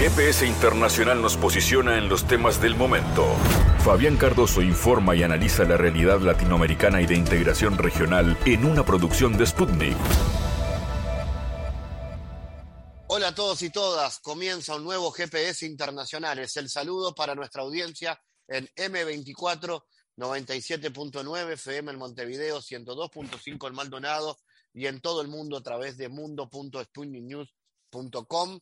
GPS Internacional nos posiciona en los temas del momento. Fabián Cardoso informa y analiza la realidad latinoamericana y de integración regional en una producción de Sputnik. Hola a todos y todas, comienza un nuevo GPS Internacional. Es el saludo para nuestra audiencia en M24 97.9 FM en Montevideo, 102.5 en Maldonado y en todo el mundo a través de mundo.sputniknews.com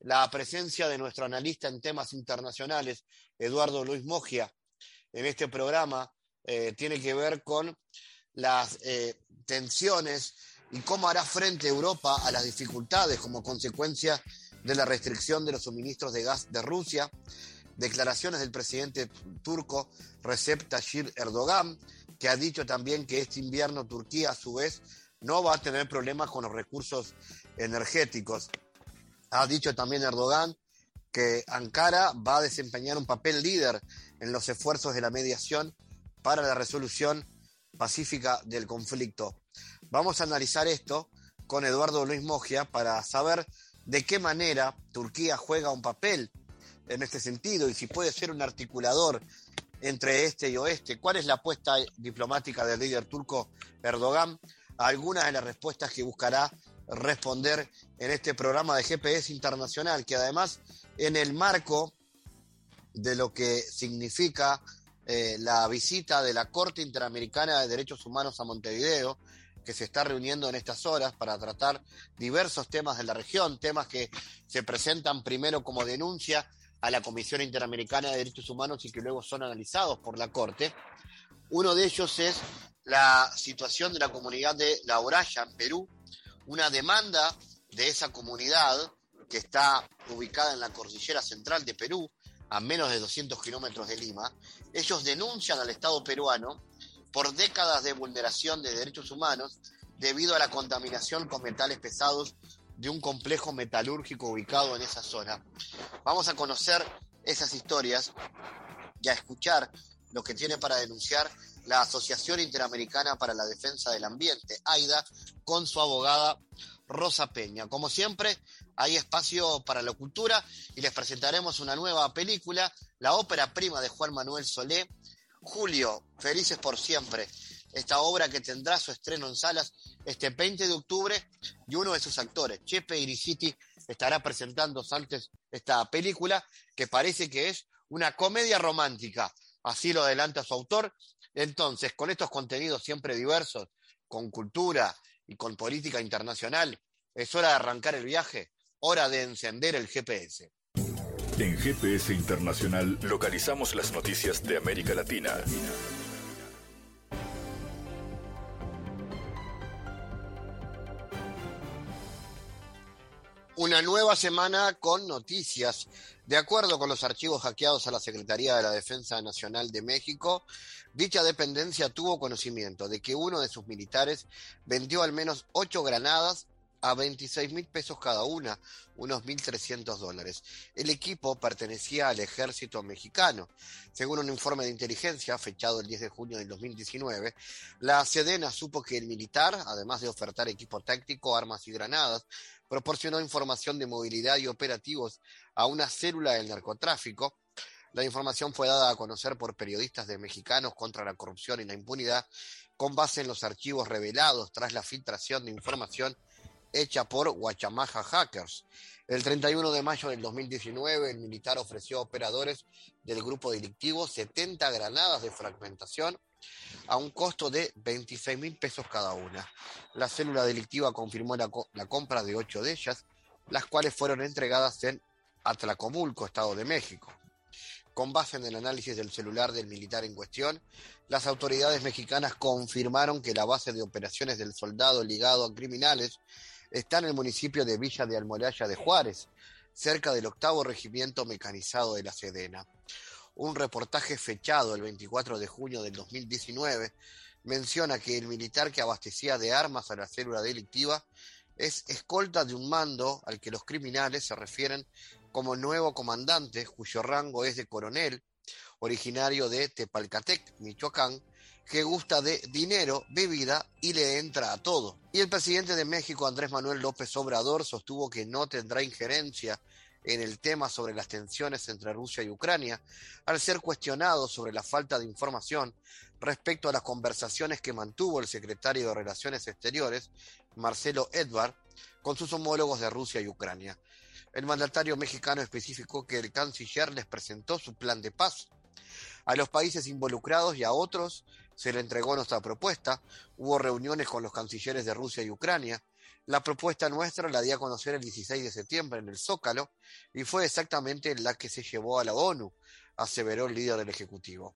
la presencia de nuestro analista en temas internacionales, Eduardo Luis Mogia, en este programa eh, tiene que ver con las eh, tensiones y cómo hará frente Europa a las dificultades como consecuencia de la restricción de los suministros de gas de Rusia, declaraciones del presidente turco Recep Tayyip Erdogan, que ha dicho también que este invierno Turquía a su vez no va a tener problemas con los recursos energéticos. Ha dicho también Erdogan que Ankara va a desempeñar un papel líder en los esfuerzos de la mediación para la resolución pacífica del conflicto. Vamos a analizar esto con Eduardo Luis Mogia para saber de qué manera Turquía juega un papel en este sentido y si puede ser un articulador entre este y oeste. ¿Cuál es la apuesta diplomática del líder turco Erdogan? Algunas de las respuestas que buscará responder en este programa de GPS Internacional, que además en el marco de lo que significa eh, la visita de la Corte Interamericana de Derechos Humanos a Montevideo, que se está reuniendo en estas horas para tratar diversos temas de la región, temas que se presentan primero como denuncia a la Comisión Interamericana de Derechos Humanos y que luego son analizados por la Corte. Uno de ellos es la situación de la comunidad de La Oraya, en Perú, una demanda de esa comunidad que está ubicada en la cordillera central de Perú, a menos de 200 kilómetros de Lima. Ellos denuncian al Estado peruano por décadas de vulneración de derechos humanos debido a la contaminación con metales pesados de un complejo metalúrgico ubicado en esa zona. Vamos a conocer esas historias y a escuchar lo que tiene para denunciar la Asociación Interamericana para la Defensa del Ambiente, AIDA, con su abogada Rosa Peña. Como siempre, hay espacio para la cultura y les presentaremos una nueva película, la ópera prima de Juan Manuel Solé, Julio, Felices por Siempre. Esta obra que tendrá su estreno en salas este 20 de octubre y uno de sus actores, Chepe Iriciti, estará presentando antes esta película que parece que es una comedia romántica. Así lo adelanta su autor entonces, con estos contenidos siempre diversos, con cultura y con política internacional, es hora de arrancar el viaje, hora de encender el GPS. En GPS Internacional localizamos las noticias de América Latina. Una nueva semana con noticias. De acuerdo con los archivos hackeados a la Secretaría de la Defensa Nacional de México, dicha dependencia tuvo conocimiento de que uno de sus militares vendió al menos ocho granadas a 26 mil pesos cada una, unos 1.300 dólares. El equipo pertenecía al ejército mexicano. Según un informe de inteligencia fechado el 10 de junio del 2019, la Sedena supo que el militar, además de ofertar equipo táctico, armas y granadas, proporcionó información de movilidad y operativos a una célula del narcotráfico. La información fue dada a conocer por periodistas de Mexicanos contra la corrupción y la impunidad con base en los archivos revelados tras la filtración de información hecha por Guachamaja Hackers. El 31 de mayo del 2019, el militar ofreció a operadores del grupo delictivo 70 granadas de fragmentación a un costo de 26 mil pesos cada una. La célula delictiva confirmó la, compra de ocho de ellas, las cuales fueron entregadas en Atlacomulco, Estado de México. Con base en el análisis del celular del militar en cuestión, las autoridades mexicanas confirmaron que la base de operaciones del soldado ligado a criminales está en el municipio de Villa de Almoraya de Juárez, cerca del octavo regimiento mecanizado de la Sedena. Un reportaje fechado el 24 de junio del 2019 menciona que el militar que abastecía de armas a la célula delictiva es escolta de un mando al que los criminales se refieren como nuevo comandante, cuyo rango es de coronel, originario de Tepalcatec, Michoacán, que gusta de dinero, bebida y le entra a todo. Y el presidente de México, Andrés Manuel López Obrador, sostuvo que no tendrá injerencia en el tema sobre las tensiones entre Rusia y Ucrania, al ser cuestionado sobre la falta de información respecto a las conversaciones que mantuvo el secretario de Relaciones Exteriores, Marcelo Edvard, con sus homólogos de Rusia y Ucrania. El mandatario mexicano especificó que el canciller les presentó su plan de paz. A los países involucrados y a otros se le entregó nuestra propuesta. Hubo reuniones con los cancilleres de Rusia y Ucrania. La propuesta nuestra la di a conocer el 16 de septiembre en el Zócalo y fue exactamente la que se llevó a la ONU, aseveró el líder del Ejecutivo.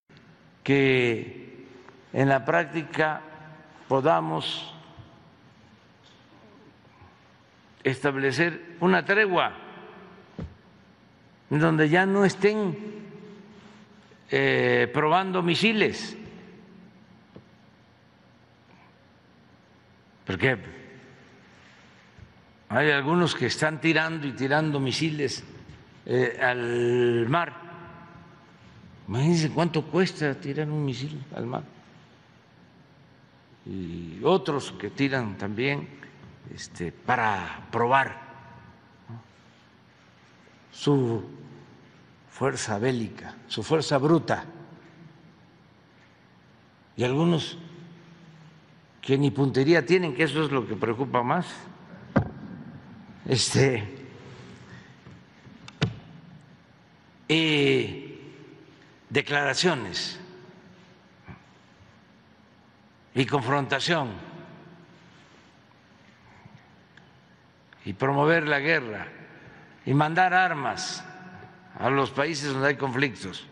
Que en la práctica podamos establecer una tregua donde ya no estén eh, probando misiles. Porque hay algunos que están tirando y tirando misiles eh, al mar. Imagínense cuánto cuesta tirar un misil al mar. Y otros que tiran también este, para probar su fuerza bélica, su fuerza bruta. Y algunos que ni puntería tienen, que eso es lo que preocupa más. Este declaraciones y confrontación y promover la guerra y mandar armas a los países donde hay conflictos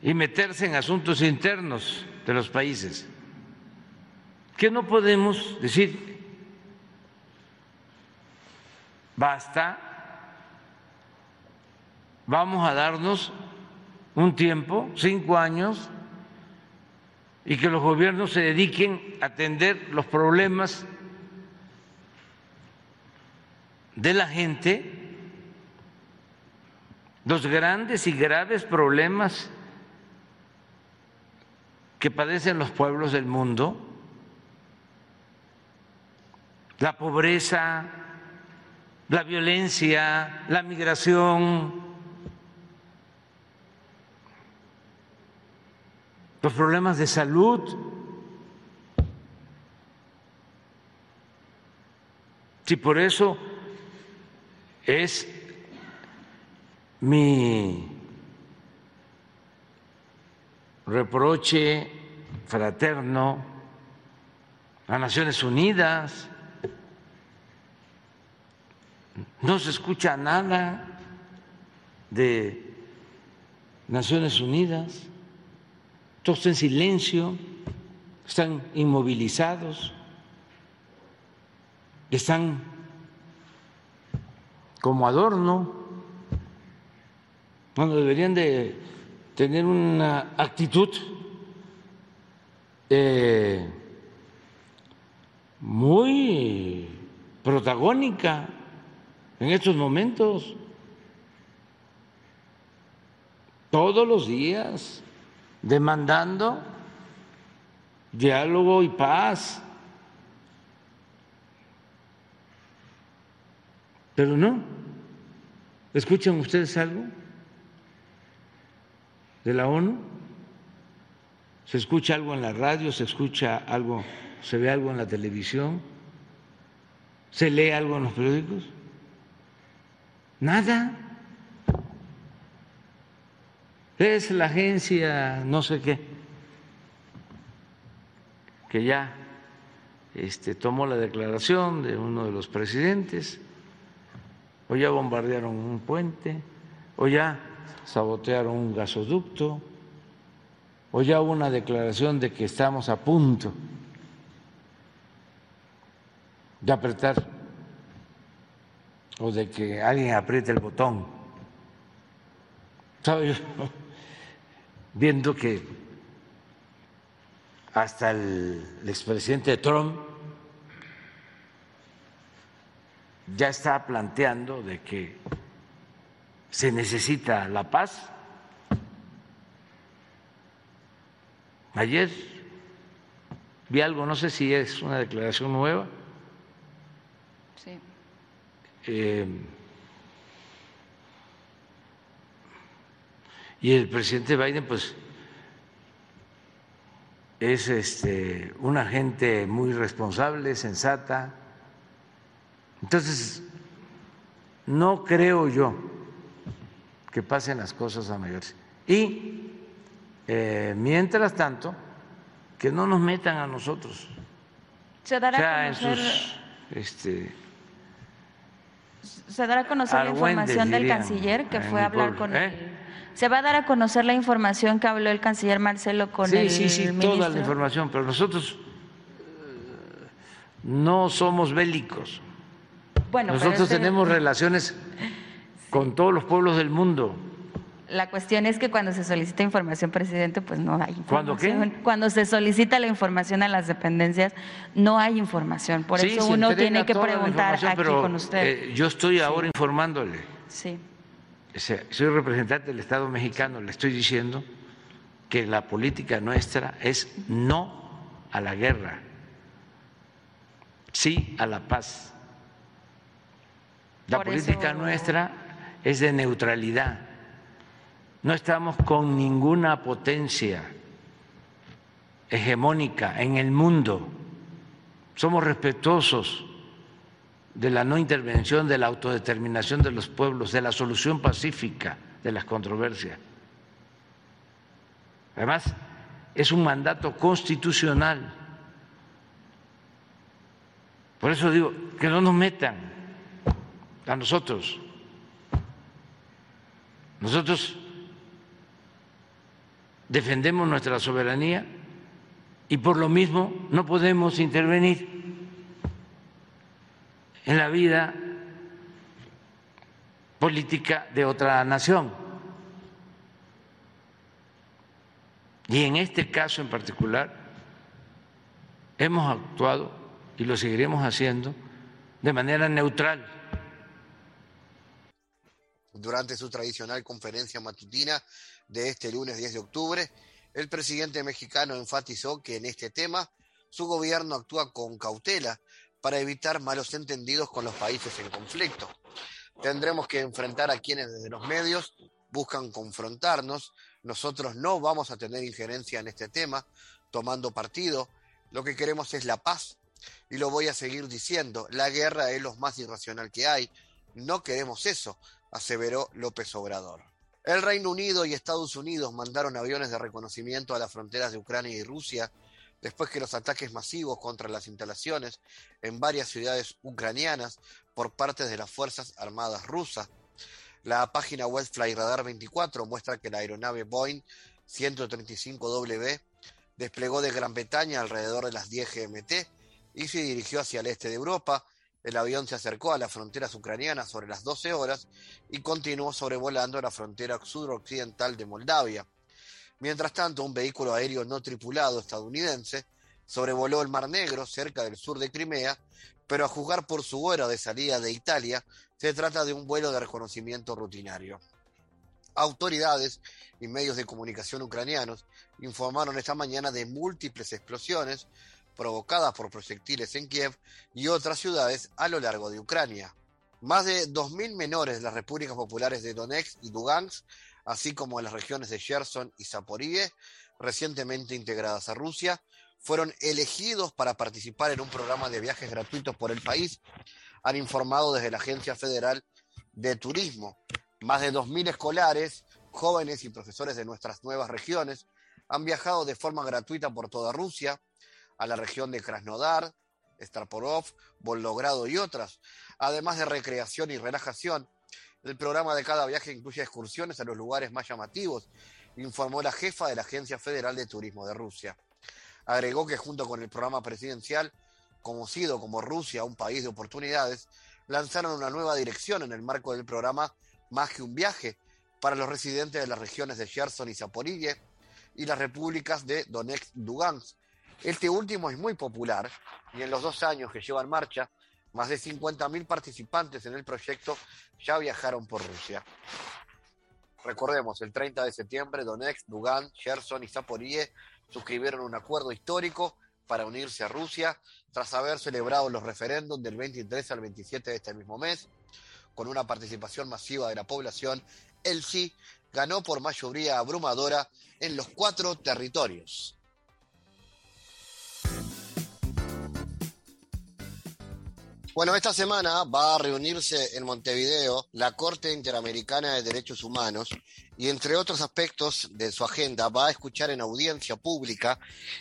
y meterse en asuntos internos de los países. Que no podemos decir, basta, vamos a darnos un tiempo, cinco años, y que los gobiernos se dediquen a atender los problemas de la gente los grandes y graves problemas que padecen los pueblos del mundo, la pobreza, la violencia, la migración, los problemas de salud. Si por eso es mi reproche fraterno a Naciones Unidas. No se escucha nada de Naciones Unidas. Todos en silencio, están inmovilizados, están como adorno bueno, deberían de tener una actitud eh, muy protagónica en estos momentos. Todos los días demandando diálogo y paz. Pero no. ¿Escuchan ustedes algo? de la ONU? ¿Se escucha algo en la radio? ¿Se escucha algo? ¿Se ve algo en la televisión? ¿Se lee algo en los periódicos? Nada. Es la agencia no sé qué que ya este, tomó la declaración de uno de los presidentes, o ya bombardearon un puente, o ya sabotearon un gasoducto, o ya hubo una declaración de que estamos a punto de apretar o de que alguien apriete el botón. Yo viendo que hasta el, el expresidente Trump ya está planteando de que se necesita la paz. Ayer vi algo, no sé si es una declaración nueva, Eh, y el presidente Biden, pues, es este, una gente muy responsable, sensata. Entonces, no creo yo que pasen las cosas a mayores. Y eh, mientras tanto, que no nos metan a nosotros. Se dará a conocer, este, se dará a conocer la información del canciller que fue a hablar con él. ¿eh? Se va a dar a conocer la información que habló el canciller Marcelo con el Sí, sí, sí, toda la información, pero nosotros eh, no somos bélicos. Bueno, nosotros tenemos relaciones con todos los pueblos del mundo. La cuestión es que cuando se solicita información, presidente, pues no hay información. ¿Cuándo qué? Cuando se solicita la información a las dependencias, no hay información. Por eso uno tiene que preguntar aquí con usted. Eh, yo estoy ahora informándole. Sí. soy representante del Estado mexicano, le estoy diciendo que la política nuestra es no a la guerra, sí a la paz. La política nuestra es de neutralidad no estamos con ninguna potencia hegemónica en el mundo. Somos respetuosos de la no intervención, de la autodeterminación de los pueblos, de la solución pacífica de las controversias. Además, es un mandato constitucional. Por eso digo, que no nos metan a nosotros. Nosotros defendemos nuestra soberanía y por lo mismo no podemos intervenir en la vida política de otra nación. Y en este caso en particular hemos actuado y lo seguiremos haciendo de manera neutral. Durante su tradicional conferencia matutina, de este lunes 10 de octubre, el presidente mexicano enfatizó que en este tema su gobierno actúa con cautela para evitar malos entendidos con los países en conflicto. Tendremos que enfrentar a quienes desde los medios buscan confrontarnos. Nosotros no vamos a tener injerencia en este tema, tomando partido. Lo que queremos es la paz. Y lo voy a seguir diciendo, la guerra es lo más irracional que hay. No queremos eso, aseveró López Obrador. El Reino Unido y Estados Unidos mandaron aviones de reconocimiento a las fronteras de Ucrania y Rusia después que los ataques masivos contra las instalaciones en varias ciudades ucranianas por parte de las Fuerzas Armadas rusas. La página web Flyradar 24 muestra que la aeronave Boeing 135W desplegó de Gran Bretaña alrededor de las 10 GMT y se dirigió hacia el este de Europa, el avión se acercó a las fronteras ucranianas sobre las 12 horas y continuó sobrevolando la frontera suroccidental de Moldavia. Mientras tanto, un vehículo aéreo no tripulado estadounidense sobrevoló el Mar Negro cerca del sur de Crimea, pero a juzgar por su hora de salida de Italia, se trata de un vuelo de reconocimiento rutinario. Autoridades y medios de comunicación ucranianos informaron esta mañana de múltiples explosiones provocadas por proyectiles en Kiev y otras ciudades a lo largo de Ucrania. Más de 2.000 menores de las repúblicas populares de Donetsk y Lugansk, así como de las regiones de Kherson y Zaporizhia, recientemente integradas a Rusia, fueron elegidos para participar en un programa de viajes gratuitos por el país, han informado desde la Agencia Federal de Turismo. Más de 2.000 escolares, jóvenes y profesores de nuestras nuevas regiones han viajado de forma gratuita por toda Rusia, a la región de Krasnodar, Starporov, Volgogrado y otras, además de recreación y relajación. El programa de cada viaje incluye excursiones a los lugares más llamativos, informó la jefa de la Agencia Federal de Turismo de Rusia. Agregó que junto con el programa presidencial, conocido como Rusia, un país de oportunidades, lanzaron una nueva dirección en el marco del programa Más que un viaje para los residentes de las regiones de Kherson y Zaporizhia y las repúblicas de Donetsk Lugansk, este último es muy popular y en los dos años que lleva en marcha, más de 50.000 participantes en el proyecto ya viajaron por Rusia. Recordemos, el 30 de septiembre, Donetsk, Lugansk, Kherson y Zaporizhia suscribieron un acuerdo histórico para unirse a Rusia tras haber celebrado los referéndums del 23 al 27 de este mismo mes. Con una participación masiva de la población, el sí ganó por mayoría abrumadora en los cuatro territorios. Bueno, esta semana va a reunirse en Montevideo la Corte Interamericana de Derechos Humanos y entre otros aspectos de su agenda va a escuchar en audiencia pública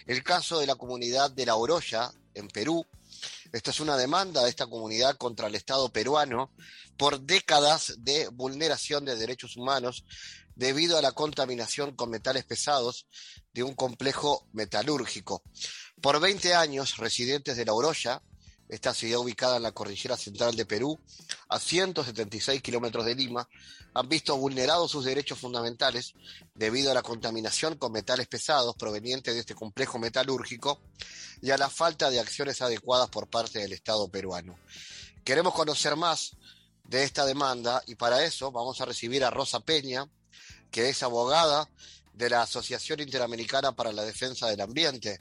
el caso de la comunidad de La Oroya en Perú. Esta es una demanda de esta comunidad contra el Estado peruano por décadas de vulneración de derechos humanos debido a la contaminación con metales pesados de un complejo metalúrgico. Por 20 años, residentes de La Oroya, esta ciudad ubicada en la cordillera central de Perú, a 176 kilómetros de Lima, han visto vulnerados sus derechos fundamentales debido a la contaminación con metales pesados provenientes de este complejo metalúrgico y a la falta de acciones adecuadas por parte del Estado peruano. Queremos conocer más de esta demanda y para eso vamos a recibir a Rosa Peña, que es abogada de la Asociación Interamericana para la Defensa del Ambiente.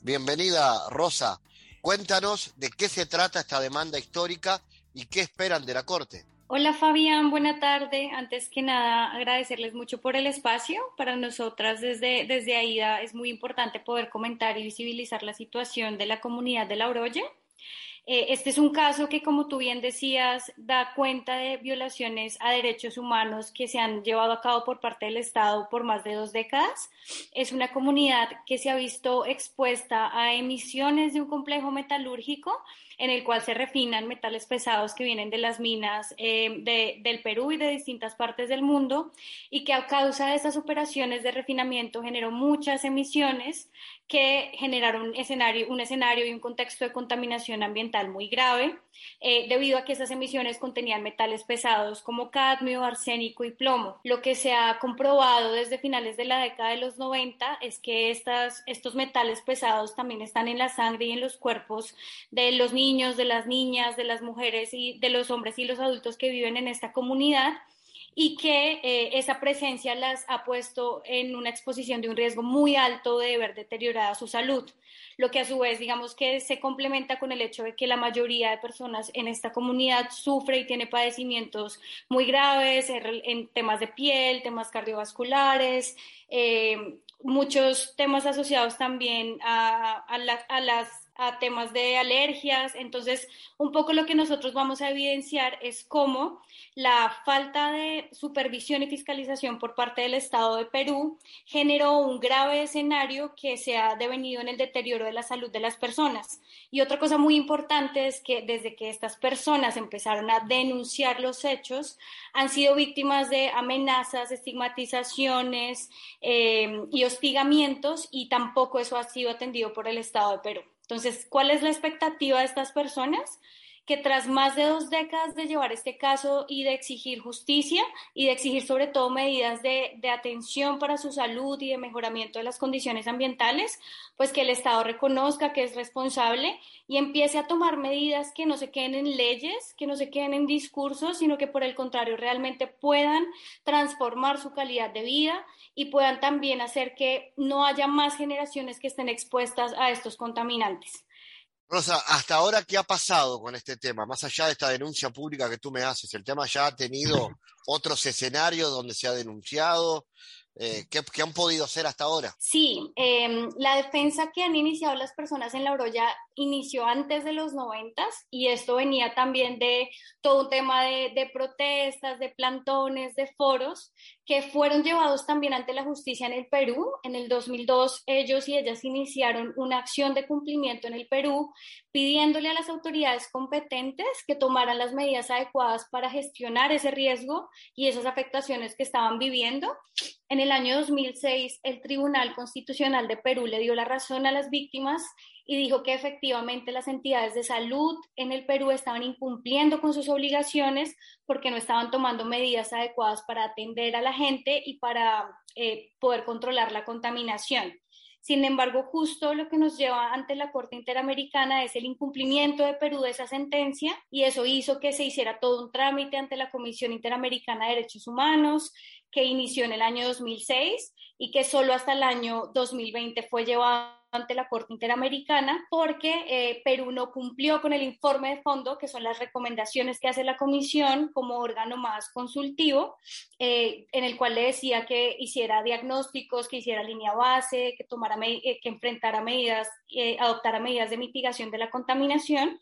Bienvenida, Rosa. Cuéntanos de qué se trata esta demanda histórica y qué esperan de la Corte. Hola Fabián, buena tarde. Antes que nada, agradecerles mucho por el espacio. Para nosotras desde, desde AIDA es muy importante poder comentar y visibilizar la situación de la comunidad de La Oroye. Eh, este es un caso que, como tú bien decías, da cuenta de violaciones a derechos humanos que se han llevado a cabo por parte del Estado por más de dos décadas. Es una comunidad que se ha visto expuesta a emisiones de un complejo metalúrgico en el cual se refinan metales pesados que vienen de las minas eh, del Perú y de distintas partes del mundo y que a causa de estas operaciones de refinamiento generó muchas emisiones que generaron un escenario, un escenario y un contexto de contaminación ambiental muy grave, eh, debido a que esas emisiones contenían metales pesados como cadmio, arsénico y plomo. Lo que se ha comprobado desde finales de la década de los 90 es que estas, estos metales pesados también están en la sangre y en los cuerpos de los niños, de las niñas, de las mujeres y de los hombres y los adultos que viven en esta comunidad y que eh, esa presencia las ha puesto en una exposición de un riesgo muy alto de ver deteriorada su salud, lo que a su vez digamos que se complementa con el hecho de que la mayoría de personas en esta comunidad sufre y tiene padecimientos muy graves en temas de piel, temas cardiovasculares, eh, muchos temas asociados también a las a temas de alergias. Entonces, un poco lo que nosotros vamos a evidenciar es cómo la falta de supervisión y fiscalización por parte del Estado de Perú generó un grave escenario que se ha devenido en el deterioro de la salud de las personas. Y otra cosa muy importante es que desde que estas personas empezaron a denunciar los hechos, han sido víctimas de amenazas, estigmatizaciones eh, y hostigamientos y tampoco eso ha sido atendido por el Estado de Perú. Entonces, ¿cuál es la expectativa de estas personas? Que tras más de dos décadas de llevar este caso y de exigir justicia y de exigir sobre todo medidas de, atención para su salud y de mejoramiento de las condiciones ambientales, pues que el Estado reconozca que es responsable y empiece a tomar medidas que no se queden en leyes, que no se queden en discursos, sino que por el contrario realmente puedan transformar su calidad de vida y puedan también hacer que no haya más generaciones que estén expuestas a estos contaminantes. Rosa, hasta ahora, ¿qué ha pasado con este tema? Más allá de esta denuncia pública que tú me haces, ¿el tema ya ha tenido otros escenarios donde se ha denunciado? Eh, ¿qué, han podido hacer hasta ahora? Sí, em, la defensa que han iniciado las personas en la Oroya inició antes de los noventas y esto venía también de todo un tema de, de, protestas, de plantones, de foros que fueron llevados también ante la justicia en el Perú. En el 2002 ellos y ellas iniciaron una acción de cumplimiento en el Perú pidiéndole a las autoridades competentes que tomaran las medidas adecuadas para gestionar ese riesgo y esas afectaciones que estaban viviendo. En el año 2006, el Tribunal Constitucional de Perú le dio la razón a las víctimas y dijo que efectivamente las entidades de salud en el Perú estaban incumpliendo con sus obligaciones porque no estaban tomando medidas adecuadas para atender a la gente y para eh, poder controlar la contaminación. Sin embargo, justo lo que nos lleva ante la Corte Interamericana es el incumplimiento de Perú de esa sentencia y eso hizo que se hiciera todo un trámite ante la Comisión Interamericana de Derechos Humanos, que inició en el año 2006 y que solo hasta el año 2020 fue llevado ante la Corte Interamericana porque eh, Perú no cumplió con el informe de fondo, que son las recomendaciones que hace la Comisión como órgano más consultivo, eh, en el cual le decía que hiciera diagnósticos, que hiciera línea base, que, tomara eh, que enfrentara medidas, adoptara medidas de mitigación de la contaminación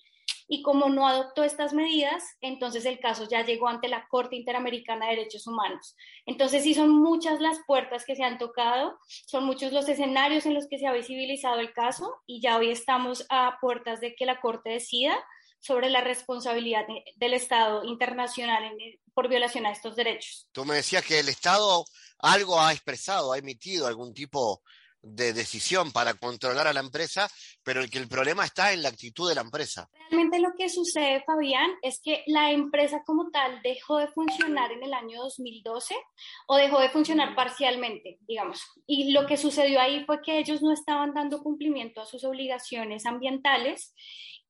y como no adoptó estas medidas, entonces el caso ya llegó ante la Corte Interamericana de Derechos Humanos. Entonces sí son muchas las puertas que se han tocado, son muchos los escenarios en los que se ha visibilizado el caso y ya hoy estamos a puertas de que la Corte decida sobre la responsabilidad del Estado internacional por violación a estos derechos. Tú me decías que el Estado algo ha expresado, ha emitido algún tipo de decisión para controlar a la empresa, pero el que el problema está en la actitud de la empresa. Realmente lo que sucede, Fabián, es que la empresa como tal dejó de funcionar en el año 2012 o dejó de funcionar parcialmente, digamos. Y lo que sucedió ahí fue que ellos no estaban dando cumplimiento a sus obligaciones ambientales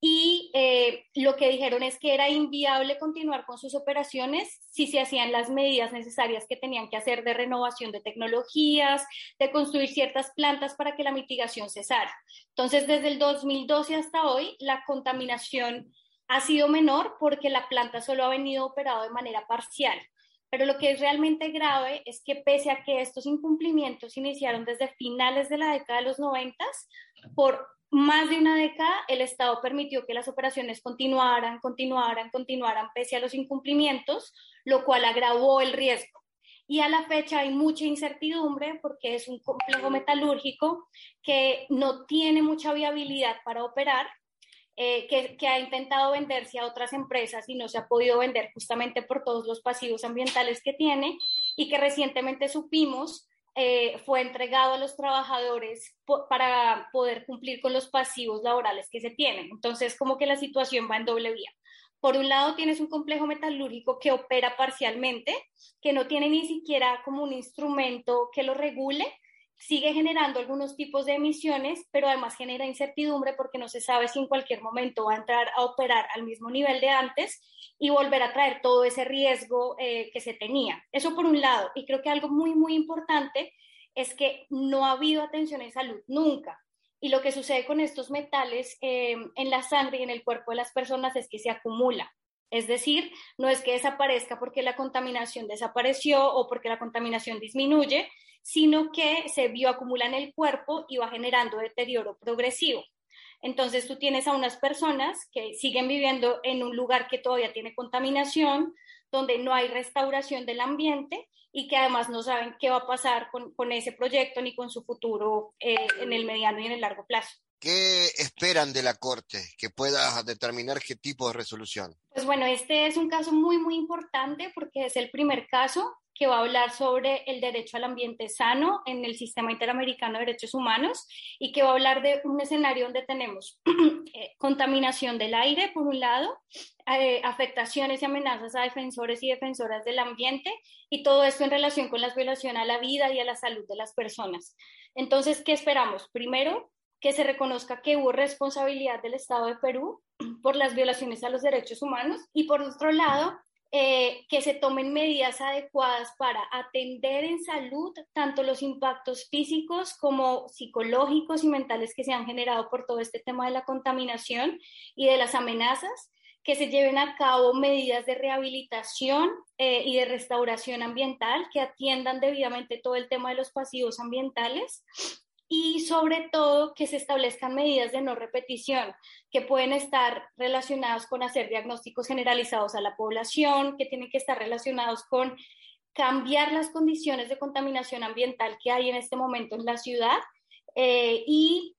y eh, lo que dijeron es que era inviable continuar con sus operaciones si se hacían las medidas necesarias que tenían que hacer de renovación de tecnologías, de construir ciertas plantas para que la mitigación cesara. Entonces, desde el 2012 hasta hoy, la contaminación ha sido menor porque la planta solo ha venido operado de manera parcial. Pero lo que es realmente grave es que pese a que estos incumplimientos iniciaron desde finales de la década de los 90, por más de una década el Estado permitió que las operaciones continuaran, continuaran, continuaran pese a los incumplimientos, lo cual agravó el riesgo. Y a la fecha hay mucha incertidumbre porque es un complejo metalúrgico que no tiene mucha viabilidad para operar, eh, que, ha intentado venderse a otras empresas y no se ha podido vender justamente por todos los pasivos ambientales que tiene y que recientemente supimos eh, fue entregado a los trabajadores para poder cumplir con los pasivos laborales que se tienen. Entonces, como que la situación va en doble vía. Por un lado, tienes un complejo metalúrgico que opera parcialmente, que no tiene ni siquiera como un instrumento que lo regule, sigue generando algunos tipos de emisiones, pero además genera incertidumbre porque no se sabe si en cualquier momento va a entrar a operar al mismo nivel de antes y volver a traer todo ese riesgo eh, que se tenía. Eso por un lado. Y creo que algo muy, muy importante es que no ha habido atención en salud nunca. Y lo que sucede con estos metales eh, en la sangre y en el cuerpo de las personas es que se acumula. Es decir, no es que desaparezca porque la contaminación desapareció o porque la contaminación disminuye, sino que se bioacumula en el cuerpo y va generando deterioro progresivo. Entonces tú tienes a unas personas que siguen viviendo en un lugar que todavía tiene contaminación, donde no hay restauración del ambiente y que además no saben qué va a pasar con, ese proyecto ni con su futuro eh, en el mediano y en el largo plazo. ¿Qué esperan de la Corte que pueda determinar qué tipo de resolución? Pues bueno, este es un caso muy, muy importante porque es el primer caso que va a hablar sobre el derecho al ambiente sano en el Sistema Interamericano de Derechos Humanos y que va a hablar de un escenario donde tenemos eh, contaminación del aire, por un lado, eh, afectaciones y amenazas a defensores y defensoras del ambiente y todo esto en relación con la violación a la vida y a la salud de las personas. Entonces, ¿qué esperamos? Primero, que se reconozca que hubo responsabilidad del Estado de Perú por las violaciones a los derechos humanos y por otro lado, eh, que se tomen medidas adecuadas para atender en salud tanto los impactos físicos como psicológicos y mentales que se han generado por todo este tema de la contaminación y de las amenazas, que se lleven a cabo medidas de rehabilitación eh, y de restauración ambiental que atiendan debidamente todo el tema de los pasivos ambientales y sobre todo que se establezcan medidas de no repetición que pueden estar relacionados con hacer diagnósticos generalizados a la población, que tienen que estar relacionados con cambiar las condiciones de contaminación ambiental que hay en este momento en la ciudad eh, y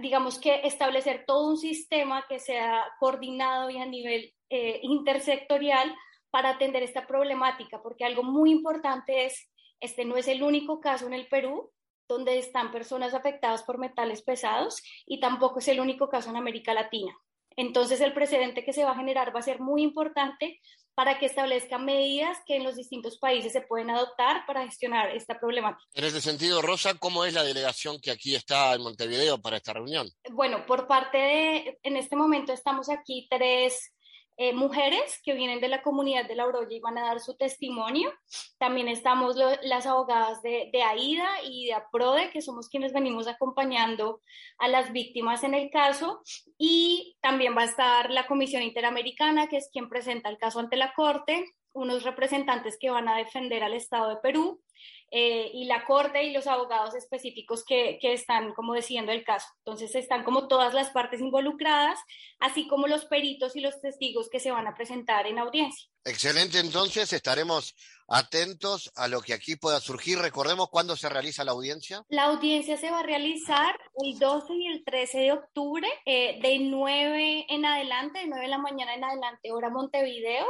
digamos que establecer todo un sistema que sea coordinado y a nivel eh, intersectorial para atender esta problemática, porque algo muy importante es, este no es el único caso en el Perú, donde están personas afectadas por metales pesados y tampoco es el único caso en América Latina. Entonces el precedente que se va a generar va a ser muy importante para que establezca medidas que en los distintos países se pueden adoptar para gestionar esta problemática. En ese sentido, Rosa, ¿cómo es la delegación que aquí está en Montevideo para esta reunión? Bueno, por parte de, en este momento estamos aquí tres eh, mujeres que vienen de la comunidad de La Oroya y van a dar su testimonio. También estamos las abogadas de, de, AIDA y de APRODE, que somos quienes venimos acompañando a las víctimas en el caso. Y también va a estar la Comisión Interamericana, que es quien presenta el caso ante la Corte, unos representantes que van a defender al Estado de Perú eh, y la corte y los abogados específicos que, que, están como decidiendo el caso. Entonces están como todas las partes involucradas, así como los peritos y los testigos que se van a presentar en audiencia. Excelente, entonces estaremos atentos a lo que aquí pueda surgir. Recordemos cuándo se realiza la audiencia. La audiencia se va a realizar el 12 y el 13 de octubre, eh, de 9 en adelante, de 9 de la mañana en adelante, hora Montevideo.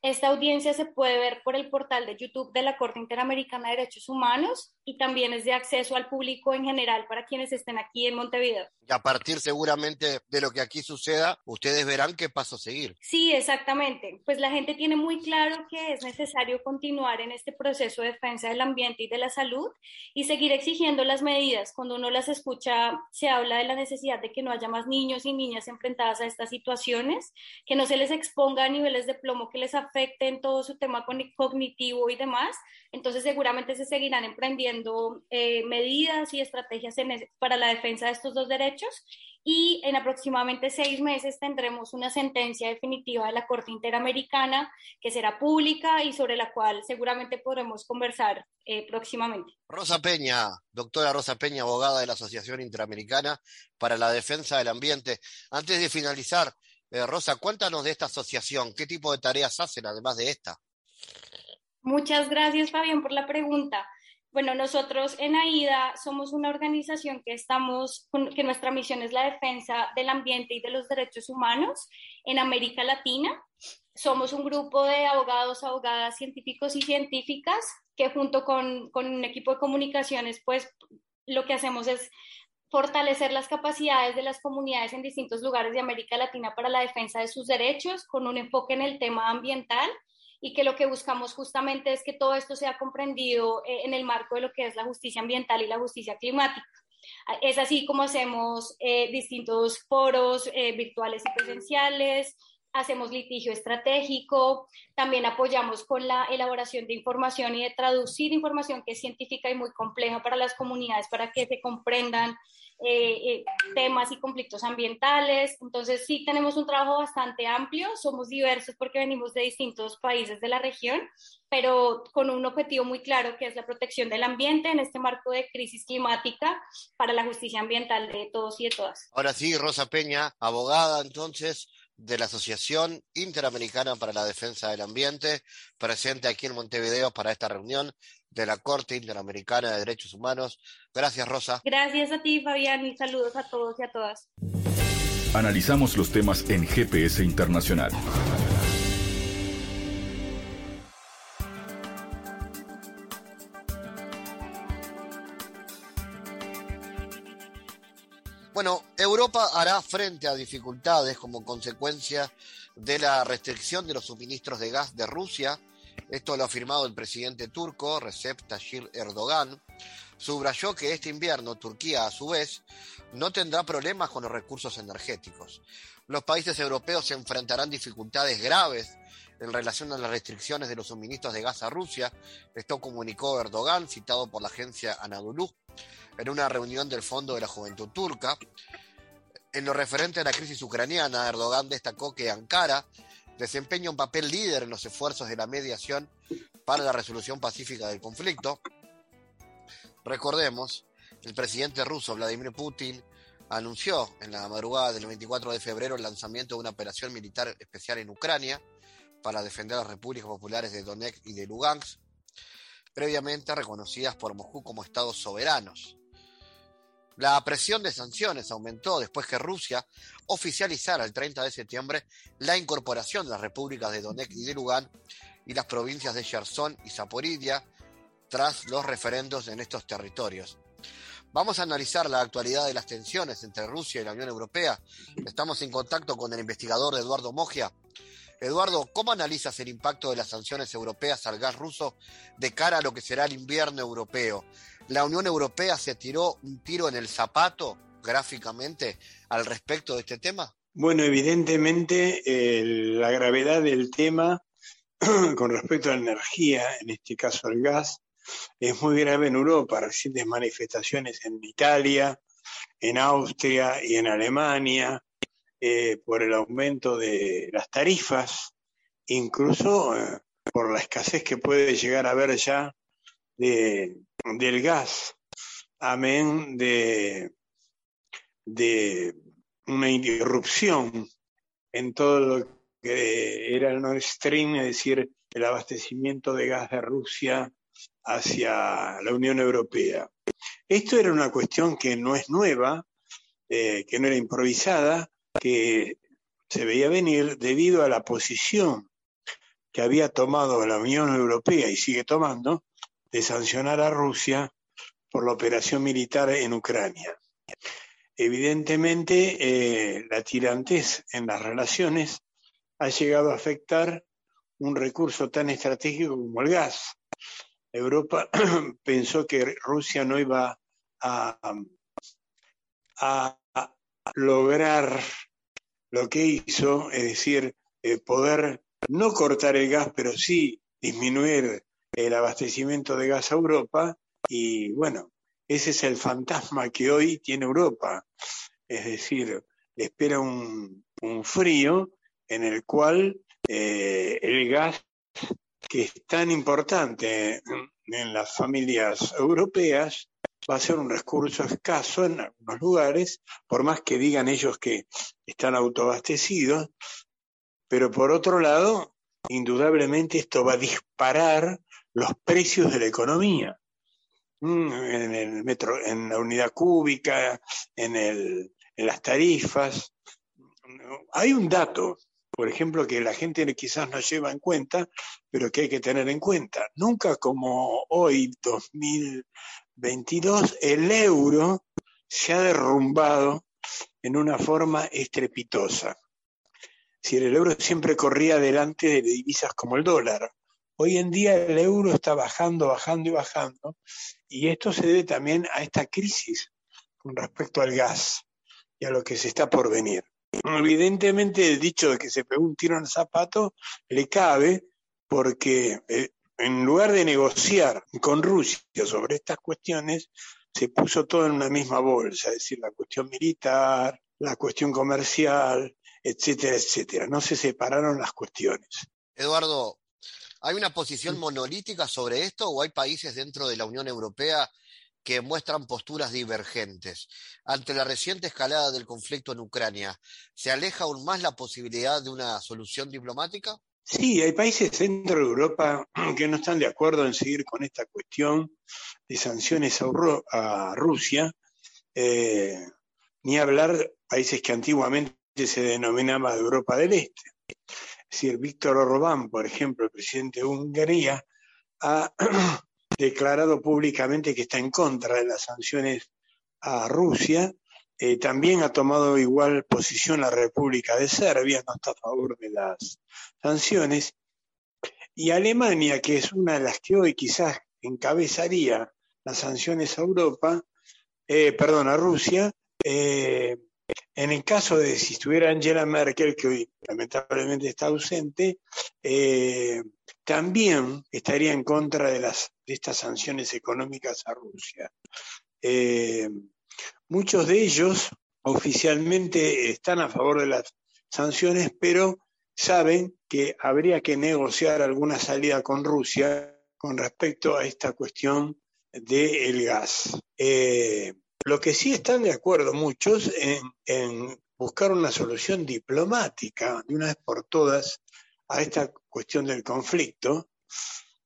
Esta audiencia se puede ver por el portal de YouTube de la Corte Interamericana de Derechos Humanos y también es de acceso al público en general para quienes estén aquí en Montevideo. Y a partir seguramente de lo que aquí suceda, ustedes verán qué paso seguir. Sí, exactamente. Pues la gente tiene muy claro que es necesario continuar en este proceso de defensa del ambiente y de la salud y seguir exigiendo las medidas. Cuando uno las escucha, se habla de la necesidad de que no haya más niños y niñas enfrentadas a estas situaciones, que no se les exponga a niveles de plomo que les afecten todo su tema cognitivo y demás. Entonces seguramente se seguirán emprendiendo eh, medidas y estrategias para la defensa de estos dos derechos y en aproximadamente seis meses tendremos una sentencia definitiva de la Corte Interamericana que será pública y sobre la cual seguramente podremos conversar eh, próximamente. Rosa Peña, doctora Rosa Peña, abogada de la Asociación Interamericana para la Defensa del Ambiente. Antes de finalizar, eh, Rosa, cuéntanos de esta asociación, qué tipo de tareas hacen además de esta. Muchas gracias, Fabián, por la pregunta. Bueno, nosotros en AIDA somos una organización que estamos, que nuestra misión es la defensa del ambiente y de los derechos humanos en América Latina. Somos un grupo de abogados, abogadas, científicos y científicas que junto con, con un equipo de comunicaciones, pues lo que hacemos es fortalecer las capacidades de las comunidades en distintos lugares de América Latina para la defensa de sus derechos, con un enfoque en el tema ambiental y que lo que buscamos justamente es que todo esto sea comprendido eh, en el marco de lo que es la justicia ambiental y la justicia climática. Es así como hacemos eh, distintos foros eh, virtuales y presenciales, hacemos litigio estratégico, también apoyamos con la elaboración de información y de traducir información que es científica y muy compleja para las comunidades para que se comprendan eh, eh, temas y conflictos ambientales. Entonces sí tenemos un trabajo bastante amplio, somos diversos porque venimos de distintos países de la región, pero con un objetivo muy claro que es la protección del ambiente en este marco de crisis climática para la justicia ambiental de todos y de todas. Ahora sí, Rosa Peña, abogada entonces de la Asociación Interamericana para la Defensa del Ambiente, presente aquí en Montevideo para esta reunión de la Corte Interamericana de Derechos Humanos. Gracias, Rosa. Gracias a ti, Fabián, y saludos a todos y a todas. Analizamos los temas en GPS Internacional. Bueno, Europa hará frente a dificultades como consecuencia de la restricción de los suministros de gas de Rusia. Esto lo ha afirmado el presidente turco Recep Tayyip Erdogan. Subrayó que este invierno Turquía, a su vez, no tendrá problemas con los recursos energéticos. Los países europeos se enfrentarán dificultades graves en relación a las restricciones de los suministros de gas a Rusia. Esto comunicó Erdogan, citado por la agencia Anadolu en una reunión del Fondo de la Juventud Turca. En lo referente a la crisis ucraniana, Erdogan destacó que Ankara desempeña un papel líder en los esfuerzos de la mediación para la resolución pacífica del conflicto. Recordemos, el presidente ruso Vladimir Putin anunció en la madrugada del 24 de febrero el lanzamiento de una operación militar especial en Ucrania para defender las repúblicas populares de Donetsk y de Lugansk, previamente reconocidas por Moscú como estados soberanos. La presión de sanciones aumentó después que Rusia oficializara el 30 de septiembre la incorporación de las repúblicas de Donetsk y de Lugansk y las provincias de Cherson y Zaporidia tras los referendos en estos territorios. Vamos a analizar la actualidad de las tensiones entre Rusia y la Unión Europea. Estamos en contacto con el investigador Eduardo Mogia. Eduardo, ¿cómo analizas el impacto de las sanciones europeas al gas ruso de cara a lo que será el invierno europeo? la Unión Europea se tiró un tiro en el zapato gráficamente al respecto de este tema? Bueno, evidentemente la gravedad del tema con respecto a la energía, en este caso el gas, es muy grave en Europa. Recientes manifestaciones en Italia, en Austria y en Alemania eh, por el aumento de las tarifas, incluso eh, por la escasez que puede llegar a haber ya de, del gas, amén de, de una irrupción en todo lo que era el Nord Stream, es decir, el abastecimiento de gas de Rusia hacia la Unión Europea. Esto era una cuestión que no es nueva, eh, que no era improvisada, que se veía venir debido a la posición que había tomado la Unión Europea y sigue tomando de sancionar a Rusia por la operación militar en Ucrania. Evidentemente, eh, la tirantez en las relaciones ha llegado a afectar un recurso tan estratégico como el gas. Europa pensó que Rusia no iba a, lograr lo que hizo, es decir, eh, poder no cortar el gas, pero sí disminuir el abastecimiento de gas a Europa. Y bueno, ese es el fantasma que hoy tiene Europa. Es decir, espera un, un frío en el cual eh, el gas, que es tan importante en, las familias europeas, va a ser un recurso escaso en algunos lugares, por más que digan ellos que están autoabastecidos, pero por otro lado, indudablemente esto va a disparar los precios de la economía. Mm, en el metro, en la unidad cúbica, en, el, en las tarifas. Hay un dato por ejemplo, que la gente quizás no lleva en cuenta, pero que hay que tener en cuenta. Nunca como hoy, 2022, el euro se ha derrumbado en una forma estrepitosa. Si el euro siempre corría delante de divisas como el dólar. Hoy en día el euro está bajando, bajando y bajando, y esto se debe también a esta crisis con respecto al gas y a lo que se está por venir. Evidentemente el dicho de que se pegó un tiro en el zapato le cabe porque eh, en lugar de negociar con Rusia sobre estas cuestiones, se puso todo en una misma bolsa, es decir, la cuestión militar, la cuestión comercial, etcétera, etcétera. No se separaron las cuestiones. Eduardo, ¿hay una posición monolítica sobre esto o hay países dentro de la Unión Europea que muestran posturas divergentes. Ante la reciente escalada del conflicto en Ucrania, ¿se aleja aún más la posibilidad de una solución diplomática? Sí, hay países dentro de Europa que no están de acuerdo en seguir con esta cuestión de sanciones a, Rusia, eh, ni hablar países que antiguamente se denominaba de Europa del Este. Es decir, Víctor Orbán, por ejemplo, el presidente de Hungría, ha declarado públicamente que está en contra de las sanciones a Rusia. Eh, también ha tomado igual posición la República de Serbia, no está a favor de las sanciones. Y Alemania, que es una de las que hoy quizás encabezaría las sanciones a Europa, eh, perdón, a Rusia, eh, en el caso de si estuviera Angela Merkel, que hoy lamentablemente está ausente, también estaría en contra de, las, de estas sanciones económicas a Rusia. Muchos de ellos oficialmente están a favor de las sanciones, pero saben que habría que negociar alguna salida con Rusia con respecto a esta cuestión del gas. Eh, lo que sí están de acuerdo muchos en, buscar una solución diplomática de una vez por todas a esta cuestión del conflicto,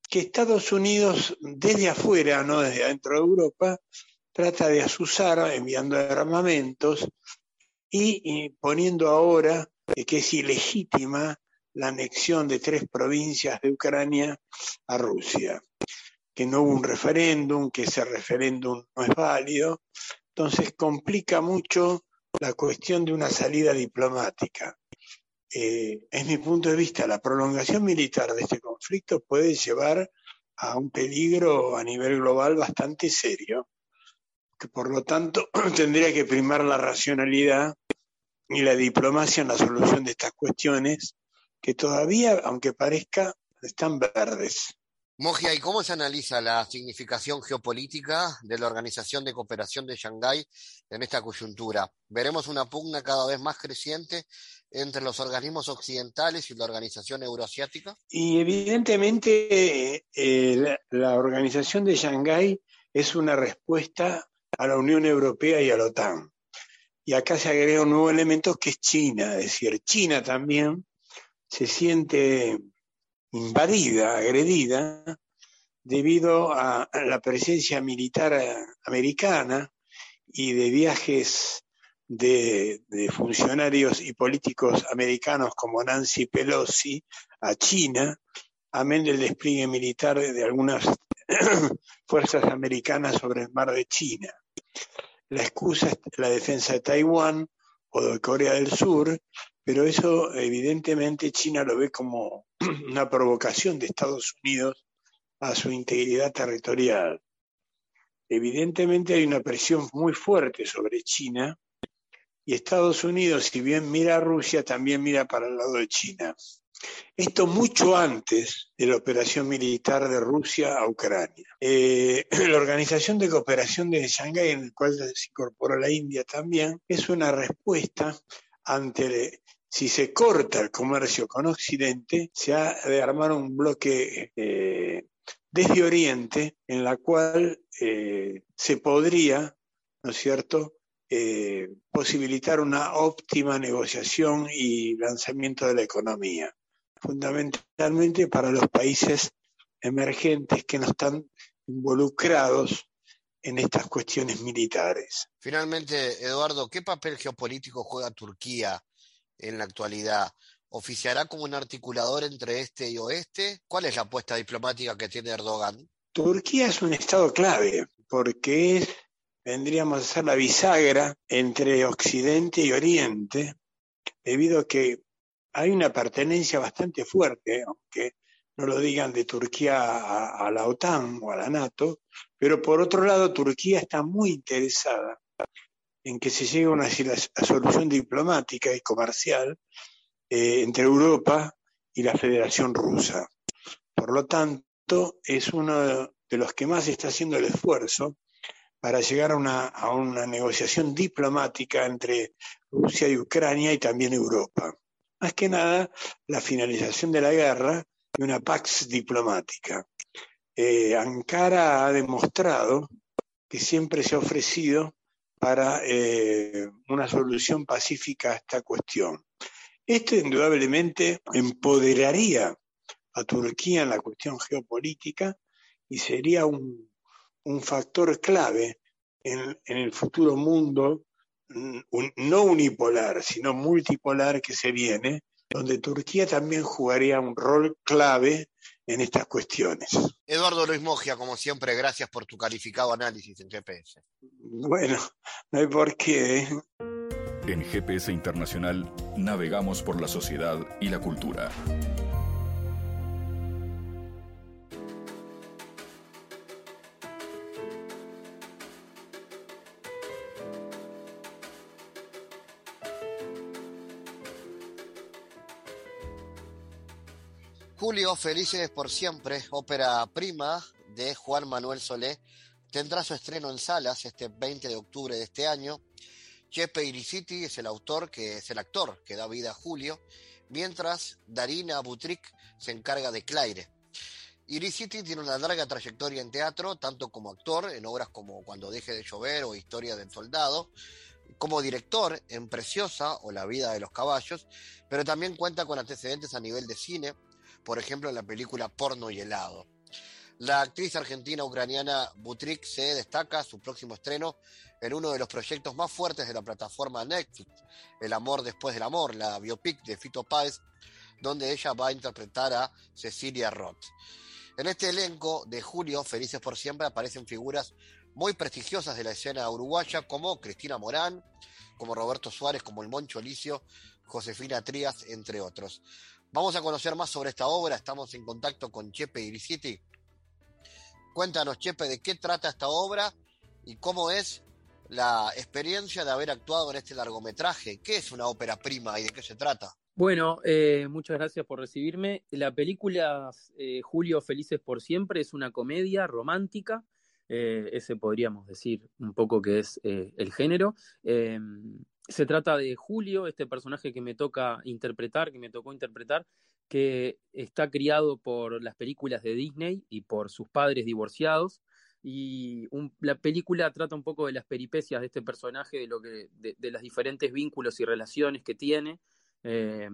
que Estados Unidos desde afuera, no desde adentro de Europa, trata de asusar enviando armamentos y, poniendo ahora que es ilegítima la anexión de tres provincias de Ucrania a Rusia que no hubo un referéndum, que ese referéndum no es válido. Entonces complica mucho la cuestión de una salida diplomática. Eh, es mi punto de vista, la prolongación militar de este conflicto puede llevar a un peligro a nivel global bastante serio, que por lo tanto tendría que primar la racionalidad y la diplomacia en la solución de estas cuestiones que todavía, aunque parezca, están verdes. Mogia, ¿y cómo se analiza la significación geopolítica de la Organización de Cooperación de Shanghái en esta coyuntura? ¿Veremos una pugna cada vez más creciente entre los organismos occidentales y la Organización Euroasiática? Y evidentemente eh, la, la, Organización de Shanghái es una respuesta a la Unión Europea y a la OTAN. Y acá se agrega un nuevo elemento que es China, es decir, China también se siente invadida, agredida, debido a la presencia militar americana y de viajes de, funcionarios y políticos americanos como Nancy Pelosi a China, amén del despliegue militar de algunas fuerzas americanas sobre el mar de China. La excusa es la defensa de Taiwán o de Corea del Sur, pero eso evidentemente China lo ve como una provocación de Estados Unidos a su integridad territorial. Evidentemente hay una presión muy fuerte sobre China y Estados Unidos, si bien mira a Rusia, también mira para el lado de China. Esto mucho antes de la operación militar de Rusia a Ucrania. Eh, la Organización de Cooperación de Shanghái, en la cual se incorporó la India también, es una respuesta ante si se corta el comercio con Occidente, se ha de armar un bloque eh, desde Oriente en la cual eh, se podría, ¿no es cierto?, posibilitar una óptima negociación y lanzamiento de la economía, fundamentalmente para los países emergentes que no están involucrados en estas cuestiones militares. Finalmente, Eduardo, ¿qué papel geopolítico juega Turquía en la actualidad? ¿Oficiará como un articulador entre este y oeste? ¿Cuál es la apuesta diplomática que tiene Erdogan? Turquía es un estado clave porque es, vendríamos a ser la bisagra entre Occidente y Oriente, debido a que hay una pertenencia bastante fuerte, aunque no lo digan de Turquía a, la OTAN o a la NATO, pero por otro lado Turquía está muy interesada en que se llegue a una solución diplomática y comercial eh, entre Europa y la Federación Rusa. Por lo tanto, es uno de los que más está haciendo el esfuerzo para llegar a una negociación diplomática entre Rusia y Ucrania y también Europa. Más que nada, la finalización de la guerra y una pax diplomática. Eh, Ankara ha demostrado que siempre se ha ofrecido para eh, una solución pacífica a esta cuestión. Esto indudablemente empoderaría a Turquía en la cuestión geopolítica y sería un, factor clave en, el futuro mundo, no unipolar, sino multipolar que se viene, donde Turquía también jugaría un rol clave en estas cuestiones. Eduardo Luis Mogia, como siempre, gracias por tu calificado análisis en GPS. Bueno, no hay por qué. ¿eh? En GPS Internacional navegamos por la sociedad y la cultura. Julio, Felices por Siempre, ópera prima de Juan Manuel Solé, tendrá su estreno en salas este 20 de octubre de este año. Chepe Iriciti es el autor, que es el actor que da vida a Julio, mientras Darina Butric se encarga de Claire. Iriciti tiene una larga trayectoria en teatro, tanto como actor, en obras como Cuando deje de llover o Historia del soldado, como director en Preciosa o La vida de los caballos, pero también cuenta con antecedentes a nivel de cine, por ejemplo en la película Porno y helado. La actriz argentina-ucraniana Butrik se destaca su próximo estreno en uno de los proyectos más fuertes de la plataforma Netflix, El amor después del amor, la biopic de Fito Páez, donde ella va a interpretar a Cecilia Roth. En este elenco de Julio, Felices por Siempre, aparecen figuras muy prestigiosas de la escena uruguaya como Cristina Morán, como Roberto Suárez, como el Moncho Licio, Josefina Trías, entre otros. Vamos a conocer más sobre esta obra. Estamos en contacto con Chepe Irisiti. Cuéntanos, Chepe, de qué trata esta obra y cómo es la experiencia de haber actuado en este largometraje. ¿Qué es una ópera prima y de qué se trata? Bueno, eh, muchas gracias por recibirme. La película eh, Julio Felices por Siempre es una comedia romántica, eh, ese podríamos decir un poco que es el género. Se trata de Julio, este personaje que me toca interpretar, que me tocó interpretar, que está criado por las películas de Disney y por sus padres divorciados y la película trata un poco de las peripecias de este personaje, de lo que, de, los diferentes vínculos y relaciones que tiene, eh,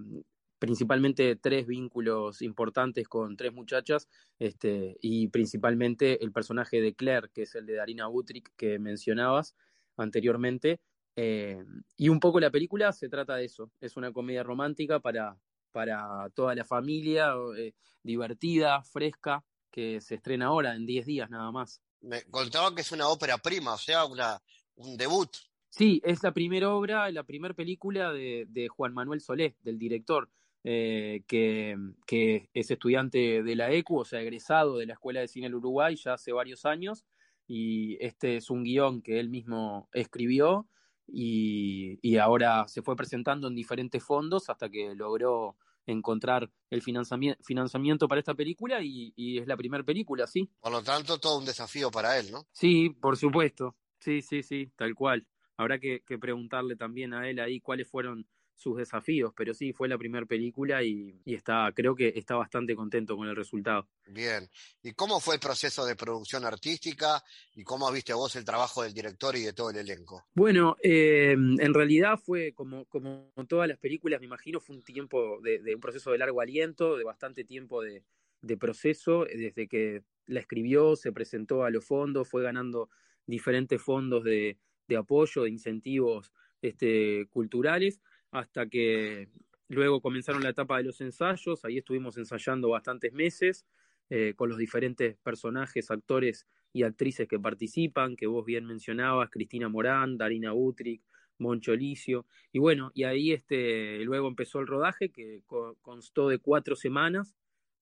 principalmente tres vínculos importantes con tres muchachas, este, y principalmente el personaje de Claire, que es el de Darina Butrick que mencionabas anteriormente. Eh, y un poco la película se trata de eso, es una comedia romántica para, para toda la familia, eh, divertida, fresca, que se estrena ahora en 10 días nada más. Me contaba que es una ópera prima, o sea, una, un debut. Sí, es la primera obra, la primera película de, Juan Manuel Solé, del director, eh, que, es estudiante de la ECU, o sea, egresado de la Escuela de Cine del Uruguay ya hace varios años, y este es un guion que él mismo escribió y, ahora se fue presentando en diferentes fondos hasta que logró encontrar el financiamiento, financiamiento para esta película y, y es la primera película, sí. Por lo tanto, todo un desafío para él, ¿no? Sí, por supuesto. Sí, sí, sí, tal cual habrá que, preguntarle también a él ahí cuáles fueron sus desafíos, pero sí, fue la primera película y, está, creo que está bastante contento con el resultado. Bien, ¿y cómo fue el proceso de producción artística y cómo viste vos el trabajo del director y de todo el elenco? Bueno, eh, en realidad fue como, como todas las películas, me imagino, fue un tiempo de, un proceso de largo aliento, de bastante tiempo de, de proceso, desde que la escribió, se presentó a los fondos, fue ganando diferentes fondos de de apoyo, de incentivos este, culturales, hasta que luego comenzaron la etapa de los ensayos, ahí estuvimos ensayando bastantes meses eh, con los diferentes personajes, actores y actrices que participan, que vos bien mencionabas, Cristina Morán, Darina Utric, Moncho Licio, y bueno, y ahí este, luego empezó el rodaje que constó de cuatro semanas,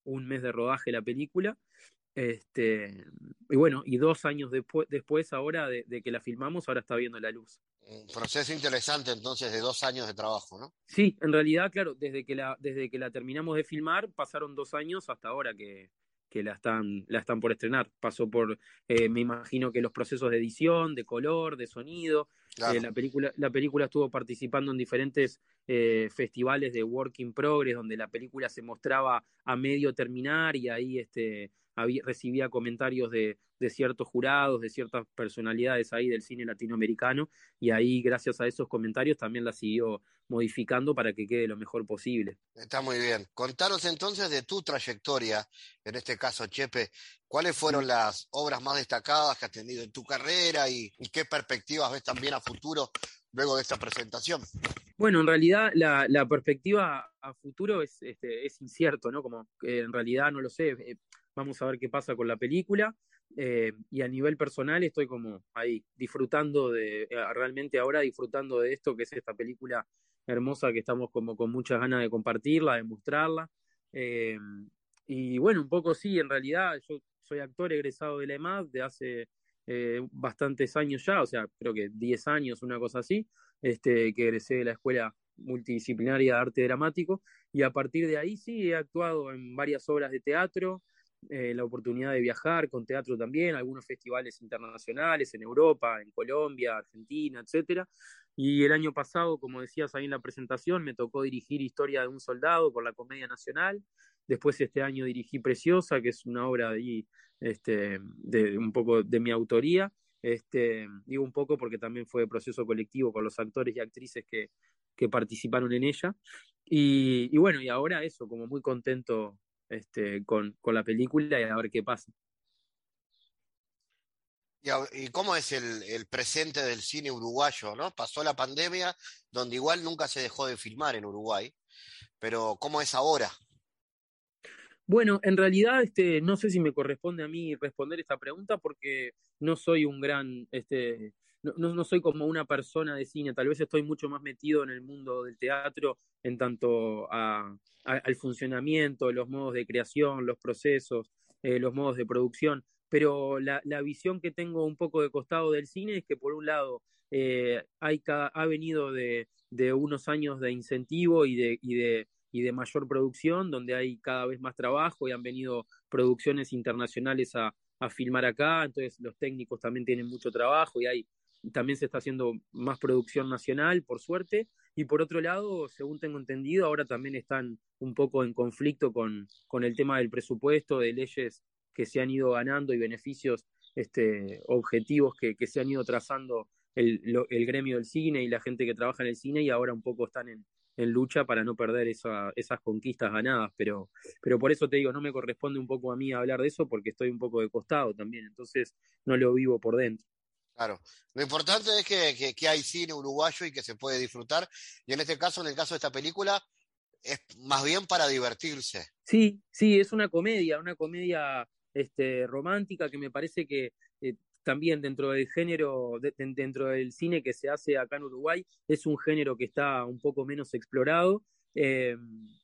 un mes de rodaje la película, este, y bueno, y dos años después, después ahora de, que la filmamos, ahora está viendo la luz. Un proceso interesante entonces de dos años de trabajo, ¿no? Sí, en realidad, claro, desde que la, desde que la terminamos de filmar pasaron dos años hasta ahora que, que la están, la están por estrenar. Pasó por, eh, me imagino que los procesos de edición, de color, de sonido. Eh, la, película, la película estuvo participando en diferentes eh, festivales de Work in Progress, donde la película se mostraba a medio terminar y ahí este, recibía comentarios de, ciertos jurados, de ciertas personalidades ahí del cine latinoamericano, y ahí, gracias a esos comentarios, también la siguió modificando para que quede lo mejor posible. Está muy bien. Contaros entonces de tu trayectoria, en este caso, Chepe, ¿cuáles fueron las obras más destacadas que has tenido en tu carrera y, qué perspectivas ves también a futuro luego de esta presentación? Bueno, en realidad la, perspectiva a futuro es, este, es incierto, ¿no? Como en realidad no lo sé. Eh, vamos a ver qué pasa con la película. Eh, y a nivel personal estoy como ahí, disfrutando de, eh, realmente ahora disfrutando de esto que es esta película hermosa que estamos como con muchas ganas de compartirla, de mostrarla. Y bueno, un poco sí, en realidad yo soy actor egresado de la EMAD de hace bastantes años ya, o sea, creo que 10 años, una cosa así, este, que egresé de la Escuela Multidisciplinaria de Arte Dramático, y a partir de ahí sí he actuado en varias obras de teatro, eh, la oportunidad de viajar con teatro también, algunos festivales internacionales en Europa, en Colombia, Argentina, etcétera. Y el año pasado, como decías ahí en la presentación, me tocó dirigir Historia de un Soldado por la Comedia Nacional. Después este año dirigí Preciosa, que es una obra de, este, de un poco de mi autoría. Este, digo un poco porque también fue proceso colectivo con los actores y actrices que, que participaron en ella. Y, y, bueno, y ahora eso, como muy contento este, con, la película y a ver qué pasa. ¿Y, cómo es el, presente del cine uruguayo? ¿no? Pasó la pandemia, donde igual nunca se dejó de filmar en Uruguay, pero ¿cómo es ahora? Bueno, en realidad este, no sé si me corresponde a mí responder esta pregunta porque no soy un gran este, no, soy como una persona de cine, tal vez estoy mucho más metido en el mundo del teatro en tanto a, al funcionamiento, los modos de creación, los procesos, los modos de producción. Pero la, visión que tengo un poco de costado del cine es que por un lado hay, ha venido de, unos años de incentivo y de y de mayor producción, donde hay cada vez más trabajo y han venido producciones internacionales a, a filmar acá, entonces los técnicos también tienen mucho trabajo y hay también se está haciendo más producción nacional, por suerte, y por otro lado, según tengo entendido, ahora también están un poco en conflicto con, con el tema del presupuesto, de leyes que se han ido ganando y beneficios este, objetivos que, que se han ido trazando el, el, gremio del cine y la gente que trabaja en el cine y ahora un poco están en, en lucha para no perder esa, esas conquistas ganadas, pero, pero por eso te digo, no me corresponde un poco a mí hablar de eso porque estoy un poco de costado también, entonces no lo vivo por dentro. Claro, lo importante es que, que, hay cine uruguayo y que se puede disfrutar, y en este caso, en el caso de esta película, es más bien para divertirse. Sí, sí, es una comedia, una comedia este, romántica que me parece que eh, también dentro del género, dentro del cine que se hace acá en Uruguay, es un género que está un poco menos explorado. Eh,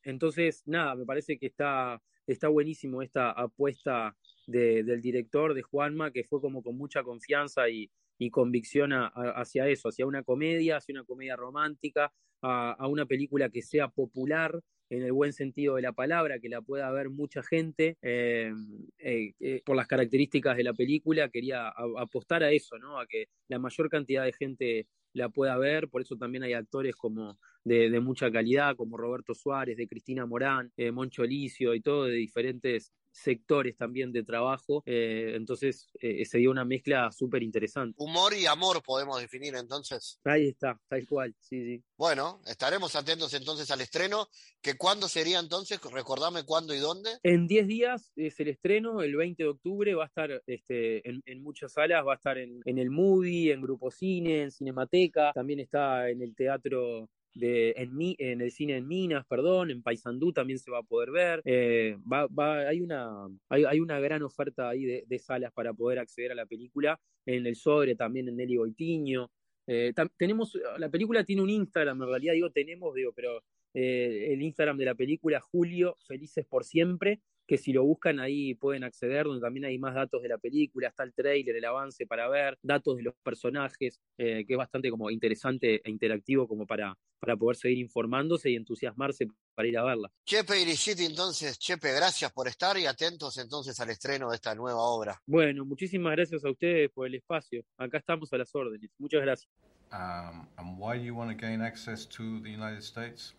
entonces, nada, me parece que está, está buenísimo esta apuesta del director, de Juanma, que fue como con mucha confianza y, convicción hacia eso, hacia una comedia, hacia una comedia romántica, a, una película que sea popular, en el buen sentido de la palabra, que la pueda ver mucha gente. Eh, eh, eh, por las características de la película, quería apostar a eso, ¿no? A que la mayor cantidad de gente la pueda ver, por eso también hay actores como de, mucha calidad, como Roberto Suárez, de Cristina Morán, Moncho Licio y todo de diferentes sectores también de trabajo, eh, entonces eh, se dio una mezcla súper interesante. Humor y amor podemos definir entonces. Ahí está, tal cual, sí, sí. Bueno, estaremos atentos entonces al estreno, que cuándo sería entonces, recordame cuándo y dónde. En 10 días es el estreno, el 20 de octubre va a estar este, en, muchas salas, va a estar en, en el Movie, en Grupo Cine, en Cinemateca, también está en el Teatro en, en el cine en Minas, perdón, en Paysandú también se va a poder ver. Eh, va, va, hay, una, hay, hay, una gran oferta ahí de, salas para poder acceder a la película. En el Sobre también en Nelly Goitiño. Eh, tenemos, la película tiene un Instagram, en realidad digo tenemos, digo, pero eh, el Instagram de la película, Julio, Felices por Siempre, que si lo buscan ahí pueden acceder, donde también hay más datos de la película, está el trailer, el avance para ver, datos de los personajes, eh, que es bastante como interesante e interactivo como para, para poder seguir informándose y entusiasmarse para ir a verla. Chepe Iriciti, entonces, Chepe, gracias por estar y atentos entonces al estreno de esta nueva obra. Bueno, muchísimas gracias a ustedes por el espacio. Acá estamos a las órdenes. Muchas gracias. Um, and why do you want to gain access to the United States?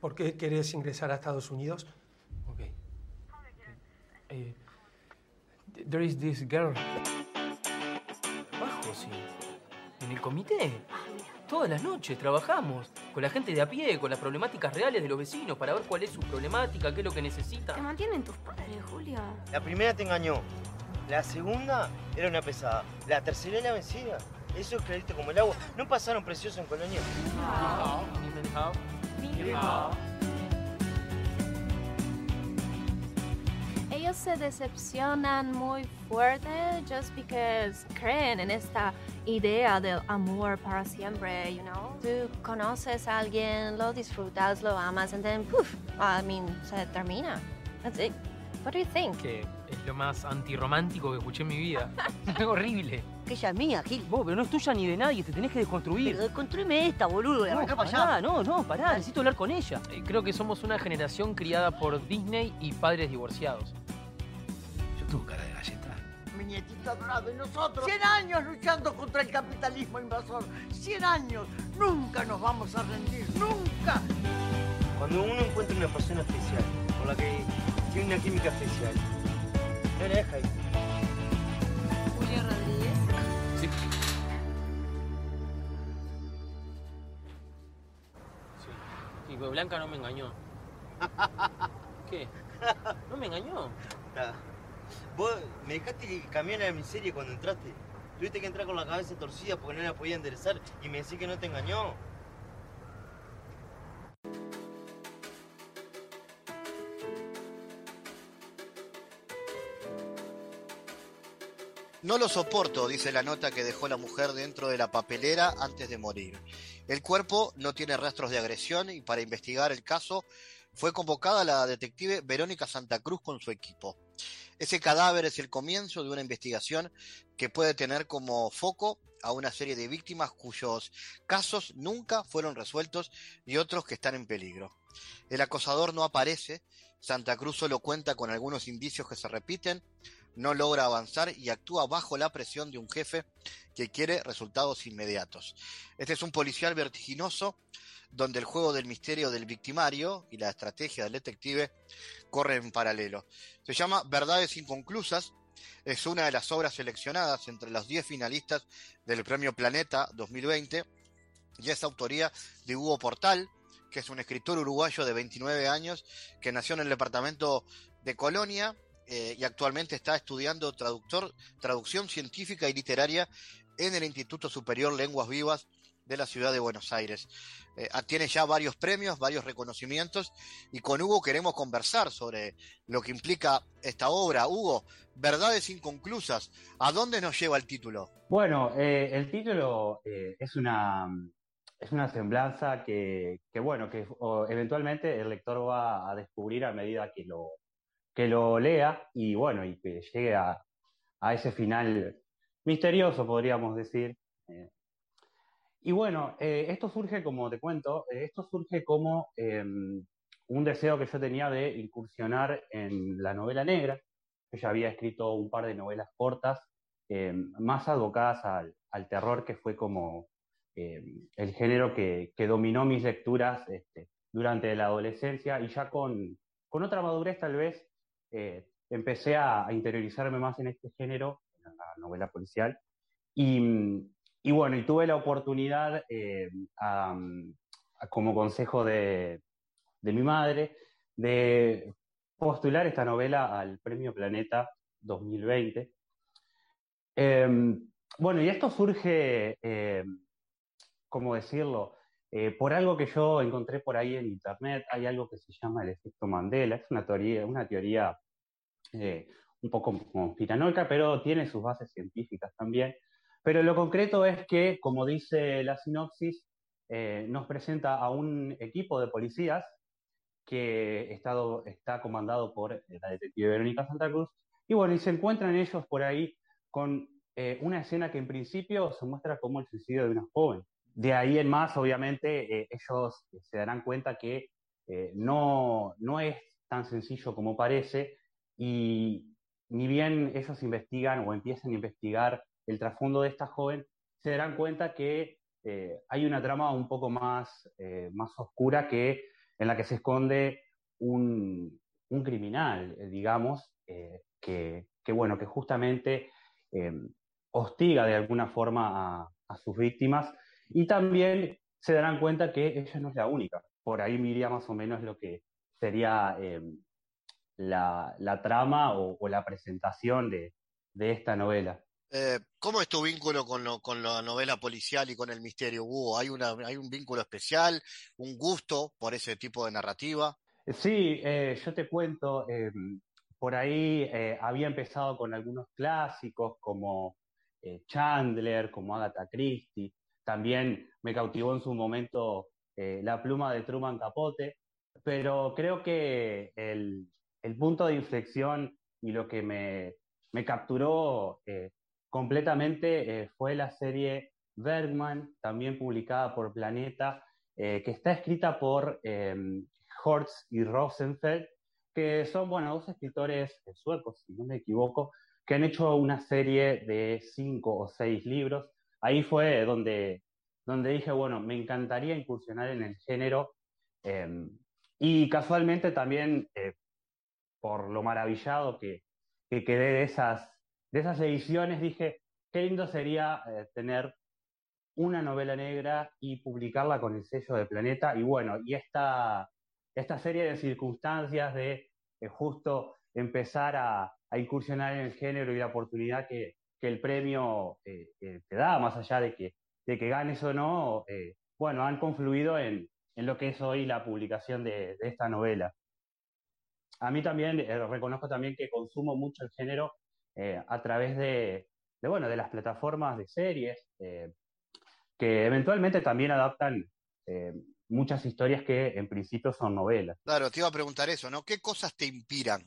¿Por qué querés ingresar a Estados Unidos? Eh, there is this girl. Bajo, sí. ¿En el comité? Todas las noches trabajamos con la gente de a pie, con las problemáticas reales de los vecinos para ver cuál es su problemática, qué es lo que necesita. Te mantienen tus padres, Julia. La primera te engañó. La segunda era una pesada. La tercera era vencida. Eso es clarito como el agua. ¿No pasaron precioso en Colonia? Ellos se decepcionan muy fuerte just because creen en esta idea del amor para siempre, you know. Tú conoces a alguien, lo disfrutas, lo amas, and then, poof, I mean, se termina. That's it. What do you think? Que es lo más antirromántico que escuché en mi vida. es horrible. Que ella es mía, Gil. Vos, pero no es tuya ni de nadie, te tenés que desconstruir. Pero desconstruime esta, boludo, no, para allá. No, no, pará, necesito hablar con ella. Eh, creo que somos una generación criada por Disney y padres divorciados. Tu cara de galleta. Mi nietito adorado y nosotros, 100 años luchando contra el capitalismo invasor. 100 años. Nunca nos vamos a rendir. Nunca. Cuando uno encuentra una persona especial, con la que tiene una química especial, no la deja ahí. Julia Rodríguez. Sí. Sí. Y pues Blanca no me engañó. ¿Qué? ¿No me engañó? Vos me dejaste que cambiara la miseria cuando entraste. Tuviste que entrar con la cabeza torcida porque no la podía enderezar y me decís que no te engañó. No lo soporto, dice la nota que dejó la mujer dentro de la papelera antes de morir. El cuerpo no tiene rastros de agresión y para investigar el caso fue convocada la detective Verónica Santa Cruz con su equipo. Ese cadáver es el comienzo de una investigación que puede tener como foco a una serie de víctimas cuyos casos nunca fueron resueltos y otros que están en peligro. El acosador no aparece, Santa Cruz solo cuenta con algunos indicios que se repiten, no logra avanzar y actúa bajo la presión de un jefe que quiere resultados inmediatos. Este es un policial vertiginoso donde el juego del misterio del victimario y la estrategia del detective corren en paralelo. Se llama Verdades Inconclusas, es una de las obras seleccionadas entre los 10 finalistas del Premio Planeta 2020 y es autoría de Hugo Portal, que es un escritor uruguayo de 29 años que nació en el departamento de Colonia eh, y actualmente está estudiando traductor, traducción científica y literaria en el Instituto Superior Lenguas Vivas de la ciudad de Buenos Aires. Eh, tiene ya varios premios, varios reconocimientos y con Hugo queremos conversar sobre lo que implica esta obra. Hugo, Verdades Inconclusas, ¿a dónde nos lleva el título? Bueno, eh, el título es una es una semblanza que, bueno, que eventualmente el lector va a descubrir a medida que lo, que lo lea y bueno, y que llegue a, a ese final misterioso, podríamos decir, y bueno, eh, esto surge, como te cuento, eh, esto surge como em, un deseo que yo tenía de incursionar en la novela negra. Yo ya había escrito un par de novelas cortas, em, más abocadas al, terror, que fue como em, el género que, dominó mis lecturas este, durante la adolescencia y ya con, con otra madurez tal vez eh, empecé a, interiorizarme más en este género, en la novela policial. Y, y bueno, tuve la oportunidad, eh, como consejo de, mi madre, de postular esta novela al Premio Planeta 2020. Em, bueno, y esto surge, em, ¿cómo decirlo? Eh, por algo que yo encontré por ahí en internet, hay algo que se llama el efecto Mandela, es una teoría, una teoría eh, un poco conspiranoica, pero tiene sus bases científicas también, pero lo concreto es que, como dice la sinopsis, eh, nos presenta a un equipo de policías que está comandado por la detective Verónica Santa Cruz, y bueno, y se encuentran ellos por ahí con una escena que en principio se muestra como el suicidio de una joven. De ahí en más, obviamente, ellos se darán cuenta que no, no es tan sencillo como parece, y ni bien ellos investigan o empiezan a investigar el trasfondo de esta joven, se darán cuenta que eh, hay una trama un poco más, eh, más oscura que en la que se esconde un, criminal, eh, digamos, que, bueno, que justamente hostiga de alguna forma a, sus víctimas y también se darán cuenta que ella no es la única. Por ahí miría más o menos lo que sería la, trama o, la presentación de esta novela. Eh, ¿Cómo es tu vínculo con, con la novela policial y con el misterio? Hugo? ¿Hay, una, ¿Hay un vínculo especial, un gusto por ese tipo de narrativa? Sí, eh, yo te cuento, eh, por ahí había empezado con algunos clásicos como Chandler, como Agatha Christie, también me cautivó en su momento La pluma de Truman Capote, pero creo que el, punto de inflexión y lo que me, capturó completamente eh, fue la serie Bergman, también publicada por Planeta, eh, que está escrita por eh, Hortz y Rosenfeld, que son, bueno, dos escritores suecos, si no me equivoco, que han hecho una serie de cinco o seis libros. Ahí fue donde, donde dije, bueno, me encantaría incursionar en el género. Em, y casualmente también, por lo maravillado que, que quedé de esas de esas ediciones dije, qué lindo sería eh, tener una novela negra y publicarla con el sello de Planeta. Y bueno, y esta, esta serie de circunstancias de eh, justo empezar a, incursionar en el género y la oportunidad que, el premio eh, te da, más allá de que, de que ganes o no, bueno, han confluido en, lo que es hoy la publicación de, esta novela. A mí también, reconozco también que consumo mucho el género eh, a través de, bueno, de las plataformas de series, eh, que eventualmente también adaptan eh, muchas historias que en principio son novelas. Claro, te iba a preguntar eso, ¿no? ¿Qué cosas te inspiran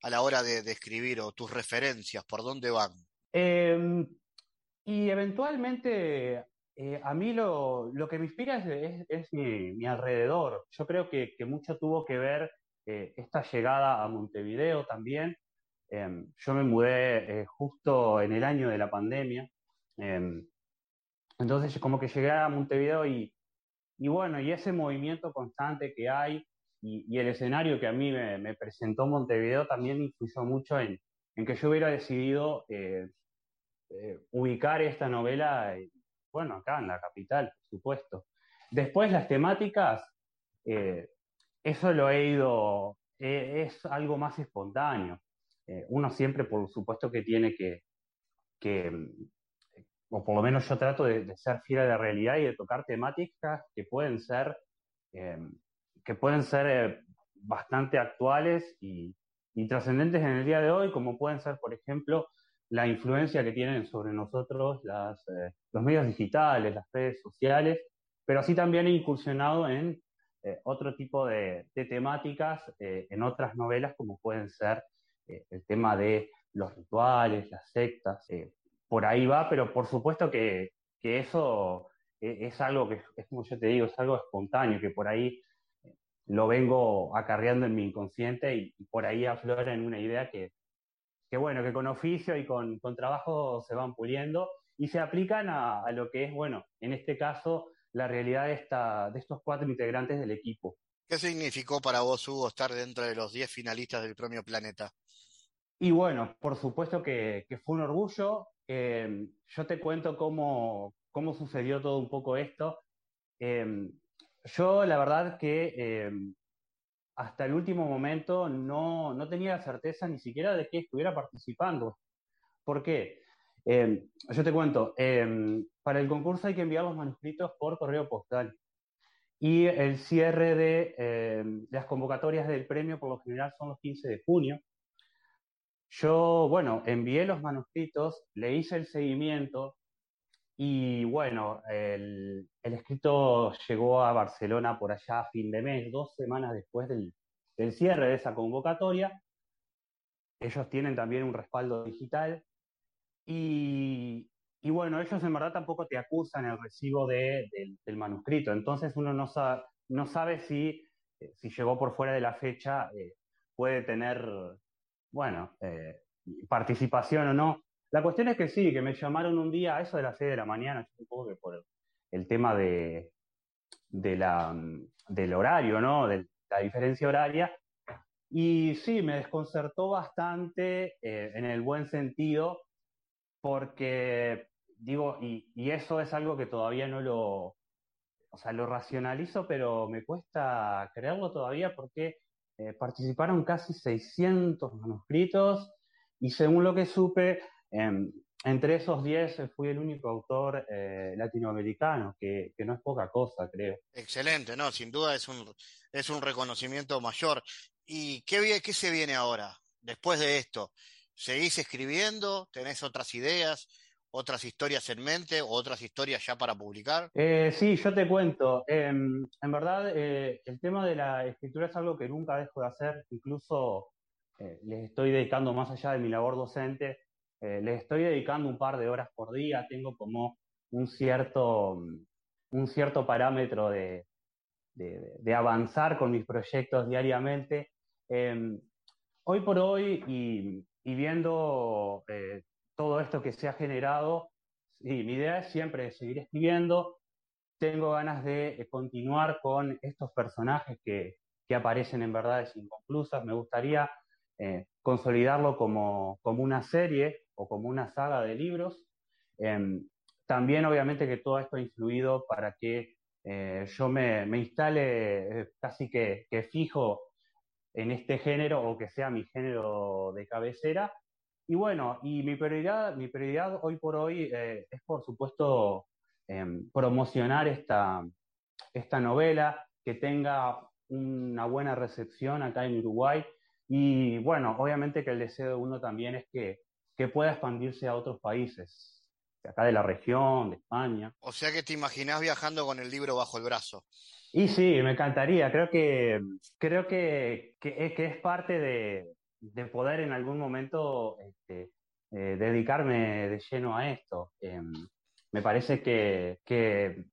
a la hora de, escribir o tus referencias, por dónde van? Em, y eventualmente eh, a mí lo, lo, que me inspira es, mi, alrededor. Yo creo que, que mucho tuvo que ver eh, esta llegada a Montevideo también. Em, yo me mudé eh, justo en el año de la pandemia. Em, entonces como que llegué a Montevideo y, y bueno, y ese movimiento constante que hay y, y el escenario que a mí me, me, presentó Montevideo también influyó mucho en, en que yo hubiera decidido ubicar esta novela bueno, acá en la capital, por supuesto. Después las temáticas, eh, eso lo he ido, eh, es algo más espontáneo. Eh, uno siempre, por supuesto, que tiene que, o por lo menos yo trato de, ser fiel a la realidad y de tocar temáticas que pueden ser, que pueden ser bastante actuales y, y trascendentes en el día de hoy, como pueden ser, por ejemplo, la influencia que tienen sobre nosotros las, eh, los medios digitales, las redes sociales, pero así también he incursionado en eh, otro tipo de, temáticas eh, en otras novelas, como pueden ser el tema de los rituales, las sectas, por ahí va, pero por supuesto que, eso es algo que, es como yo te digo, es algo espontáneo, que por ahí lo vengo acarreando en mi inconsciente y, y por ahí aflora en una idea que, que bueno, que con oficio y con, con trabajo se van puliendo y se aplican a, a, lo que es, bueno, en este caso, la realidad de, esta, de estos cuatro integrantes del equipo. ¿Qué significó para vos, Hugo, estar dentro de los diez finalistas del Premio Planeta? Y bueno, por supuesto que, que fue un orgullo. Eh, yo te cuento cómo, cómo sucedió todo un poco esto. Eh, yo, la verdad que eh, hasta el último momento no, no tenía la certeza ni siquiera de que estuviera participando. ¿Por qué? Em, yo te cuento, em, para el concurso hay que enviar los manuscritos por correo postal. Y el cierre de, em, las convocatorias del premio por lo general son los 15 de junio. Yo, bueno, envié los manuscritos, le hice el seguimiento, y bueno, el, escrito llegó a Barcelona por allá a fin de mes, dos semanas después del, cierre de esa convocatoria. Ellos tienen también un respaldo digital. Y, bueno, ellos en verdad tampoco te acusan el recibo del manuscrito. Entonces uno no sabe, si, si llegó por fuera de la fecha, eh, puede tener, bueno, eh, participación o no. La cuestión es que sí, que me llamaron un día a eso de las 6 de la mañana, supongo que por el tema de, la, del horario, ¿no? De la diferencia horaria. Y sí, me desconcertó bastante eh, en el buen sentido, porque digo, y, eso es algo que todavía no lo, o sea, lo racionalizo, pero me cuesta creerlo todavía porque eh, participaron casi 600 manuscritos y según lo que supe, entre esos 10 fui el único autor eh, latinoamericano, que, no es poca cosa, creo. Excelente, no, sin duda es un, es un reconocimiento mayor. ¿Y qué, qué se viene ahora, después de esto? ¿Seguís escribiendo? ¿Tenés otras ideas? otras historias en mente o otras historias ya para publicar? Eh, sí, yo te cuento. Em, en verdad, eh, el tema de la escritura es algo que nunca dejo de hacer. Incluso les estoy dedicando más allá de mi labor docente eh, les estoy dedicando un par de horas por día, tengo como un cierto, un cierto parámetro de, de, avanzar con mis proyectos diariamente. Em, hoy por hoy y, viendo eh, todo esto que se ha generado, sí, mi idea es siempre seguir escribiendo. Tengo ganas de continuar con estos personajes que, que aparecen en verdades inconclusas. Me gustaría eh, consolidarlo como, como, una serie o como una saga de libros. Em, también obviamente que todo esto ha influido para que eh, yo me, me instale eh, casi que, que, fijo en este género o que sea mi género de cabecera. Y bueno, y mi prioridad, mi prioridad hoy por hoy es por supuesto em, promocionar esta, esta novela, que tenga una buena recepción acá en Uruguay y bueno, obviamente que el deseo de uno también es que, que pueda expandirse a otros países, de acá de la región, de España. O sea que te imaginás viajando con el libro bajo el brazo. Y sí, me encantaría. Creo que, creo que, que, es, que es parte de, de poder en algún momento este, eh, dedicarme de lleno a esto. Em, me parece que,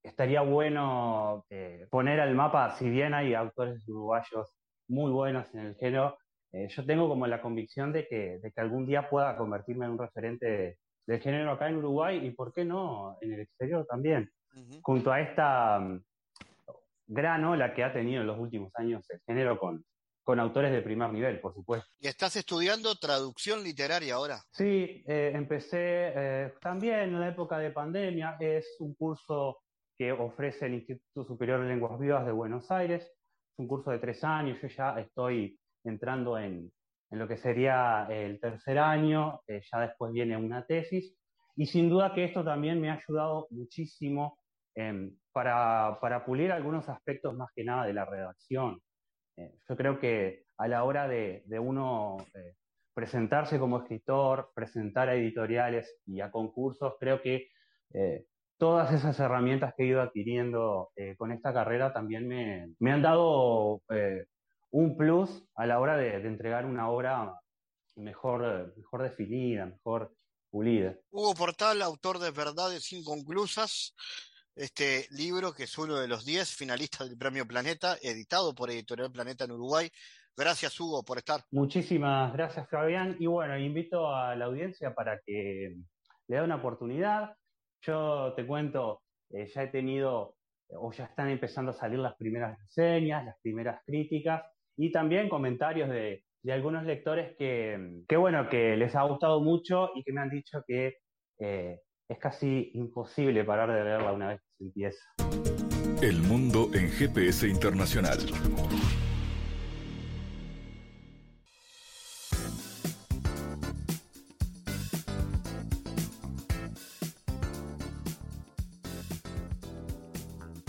estaría bueno eh, poner al mapa, si bien hay autores uruguayos muy buenos en el género, eh, yo tengo como la convicción de que, de que algún día pueda convertirme en un referente del género acá en Uruguay y, ¿por qué no?, en el exterior también. Junto a esta mm, gran ola que ha tenido en los últimos años el género con, con autores de primer nivel, por supuesto. ¿Y estás estudiando traducción literaria ahora? Sí, eh, empecé eh, también en la época de pandemia. Es un curso que ofrece el Instituto Superior de Lenguas Vivas de Buenos Aires. Es un curso de tres años. Yo ya estoy entrando en, en lo que sería el tercer año. Eh, ya después viene una tesis. Y sin duda que esto también me ha ayudado muchísimo em, para, para pulir algunos aspectos más que nada de la redacción. Eh, yo creo que a la hora de, uno eh, presentarse como escritor, presentar a editoriales y a concursos, creo que todas esas herramientas que he ido adquiriendo con esta carrera también me, han dado un plus a la hora de, entregar una obra mejor, mejor definida, mejor pulida. Hugo Portal, autor de Verdades Inconclusas, este libro, que es uno de los 10 finalistas del Premio Planeta, editado por Editorial Planeta en Uruguay. Gracias, Hugo, por estar. Muchísimas gracias, Fabián. Y bueno, invito a la audiencia para que le dé una oportunidad. Yo te cuento, eh, ya he tenido, o ya están empezando a salir las primeras reseñas, las primeras críticas y también comentarios de, algunos lectores que, bueno, que les ha gustado mucho y que me han dicho que eh, es casi imposible parar de leerla una vez que se empieza. El mundo en GPS internacional.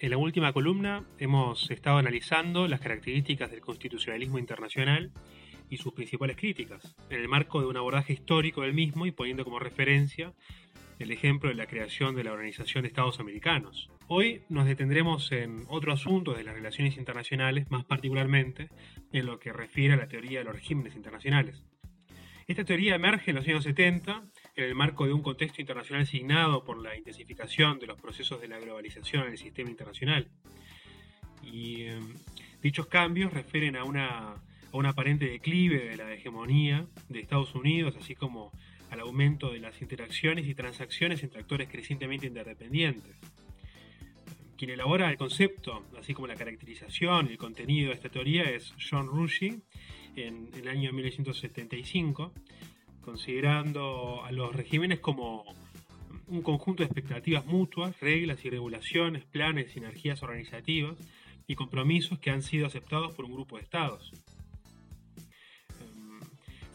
En la última columna hemos estado analizando las características del constitucionalismo internacional y sus principales críticas, en el marco de un abordaje histórico del mismo y poniendo como referencia el ejemplo de la creación de la Organización de Estados Americanos. Hoy nos detendremos en otro asunto de las relaciones internacionales, más particularmente en lo que refiere a la teoría de los regímenes internacionales. Esta teoría emerge en los años 70 en el marco de un contexto internacional signado por la intensificación de los procesos de la globalización en el sistema internacional. Y em, dichos cambios refieren a, una, a un aparente declive de la hegemonía de Estados Unidos, así como al aumento de las interacciones y transacciones entre actores crecientemente interdependientes. Quien elabora el concepto, así como la caracterización y el contenido de esta teoría es John Rushi en, en el año 1975 considerando a los regímenes como un conjunto de expectativas mutuas, reglas y regulaciones, planes, sinergias organizativas y compromisos que han sido aceptados por un grupo de estados. Em,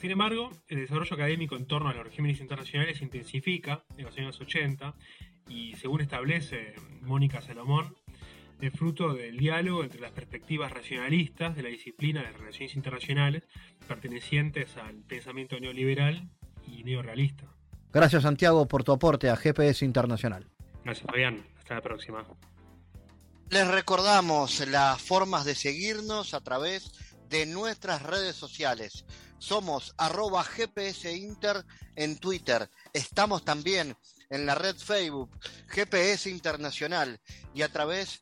sin embargo, el desarrollo académico en torno a los regímenes internacionales se intensifica en los años 80 y según establece Mónica Salomón, es fruto del diálogo entre las perspectivas racionalistas de la disciplina de relaciones internacionales pertenecientes al pensamiento neoliberal y neorealista. Gracias Santiago por tu aporte a GPS Internacional. Gracias Fabián, hasta la próxima. Les recordamos las formas de seguirnos a través de nuestras redes sociales. Somos arroba GPS Inter en Twitter. Estamos también en la red Facebook GPS Internacional y a través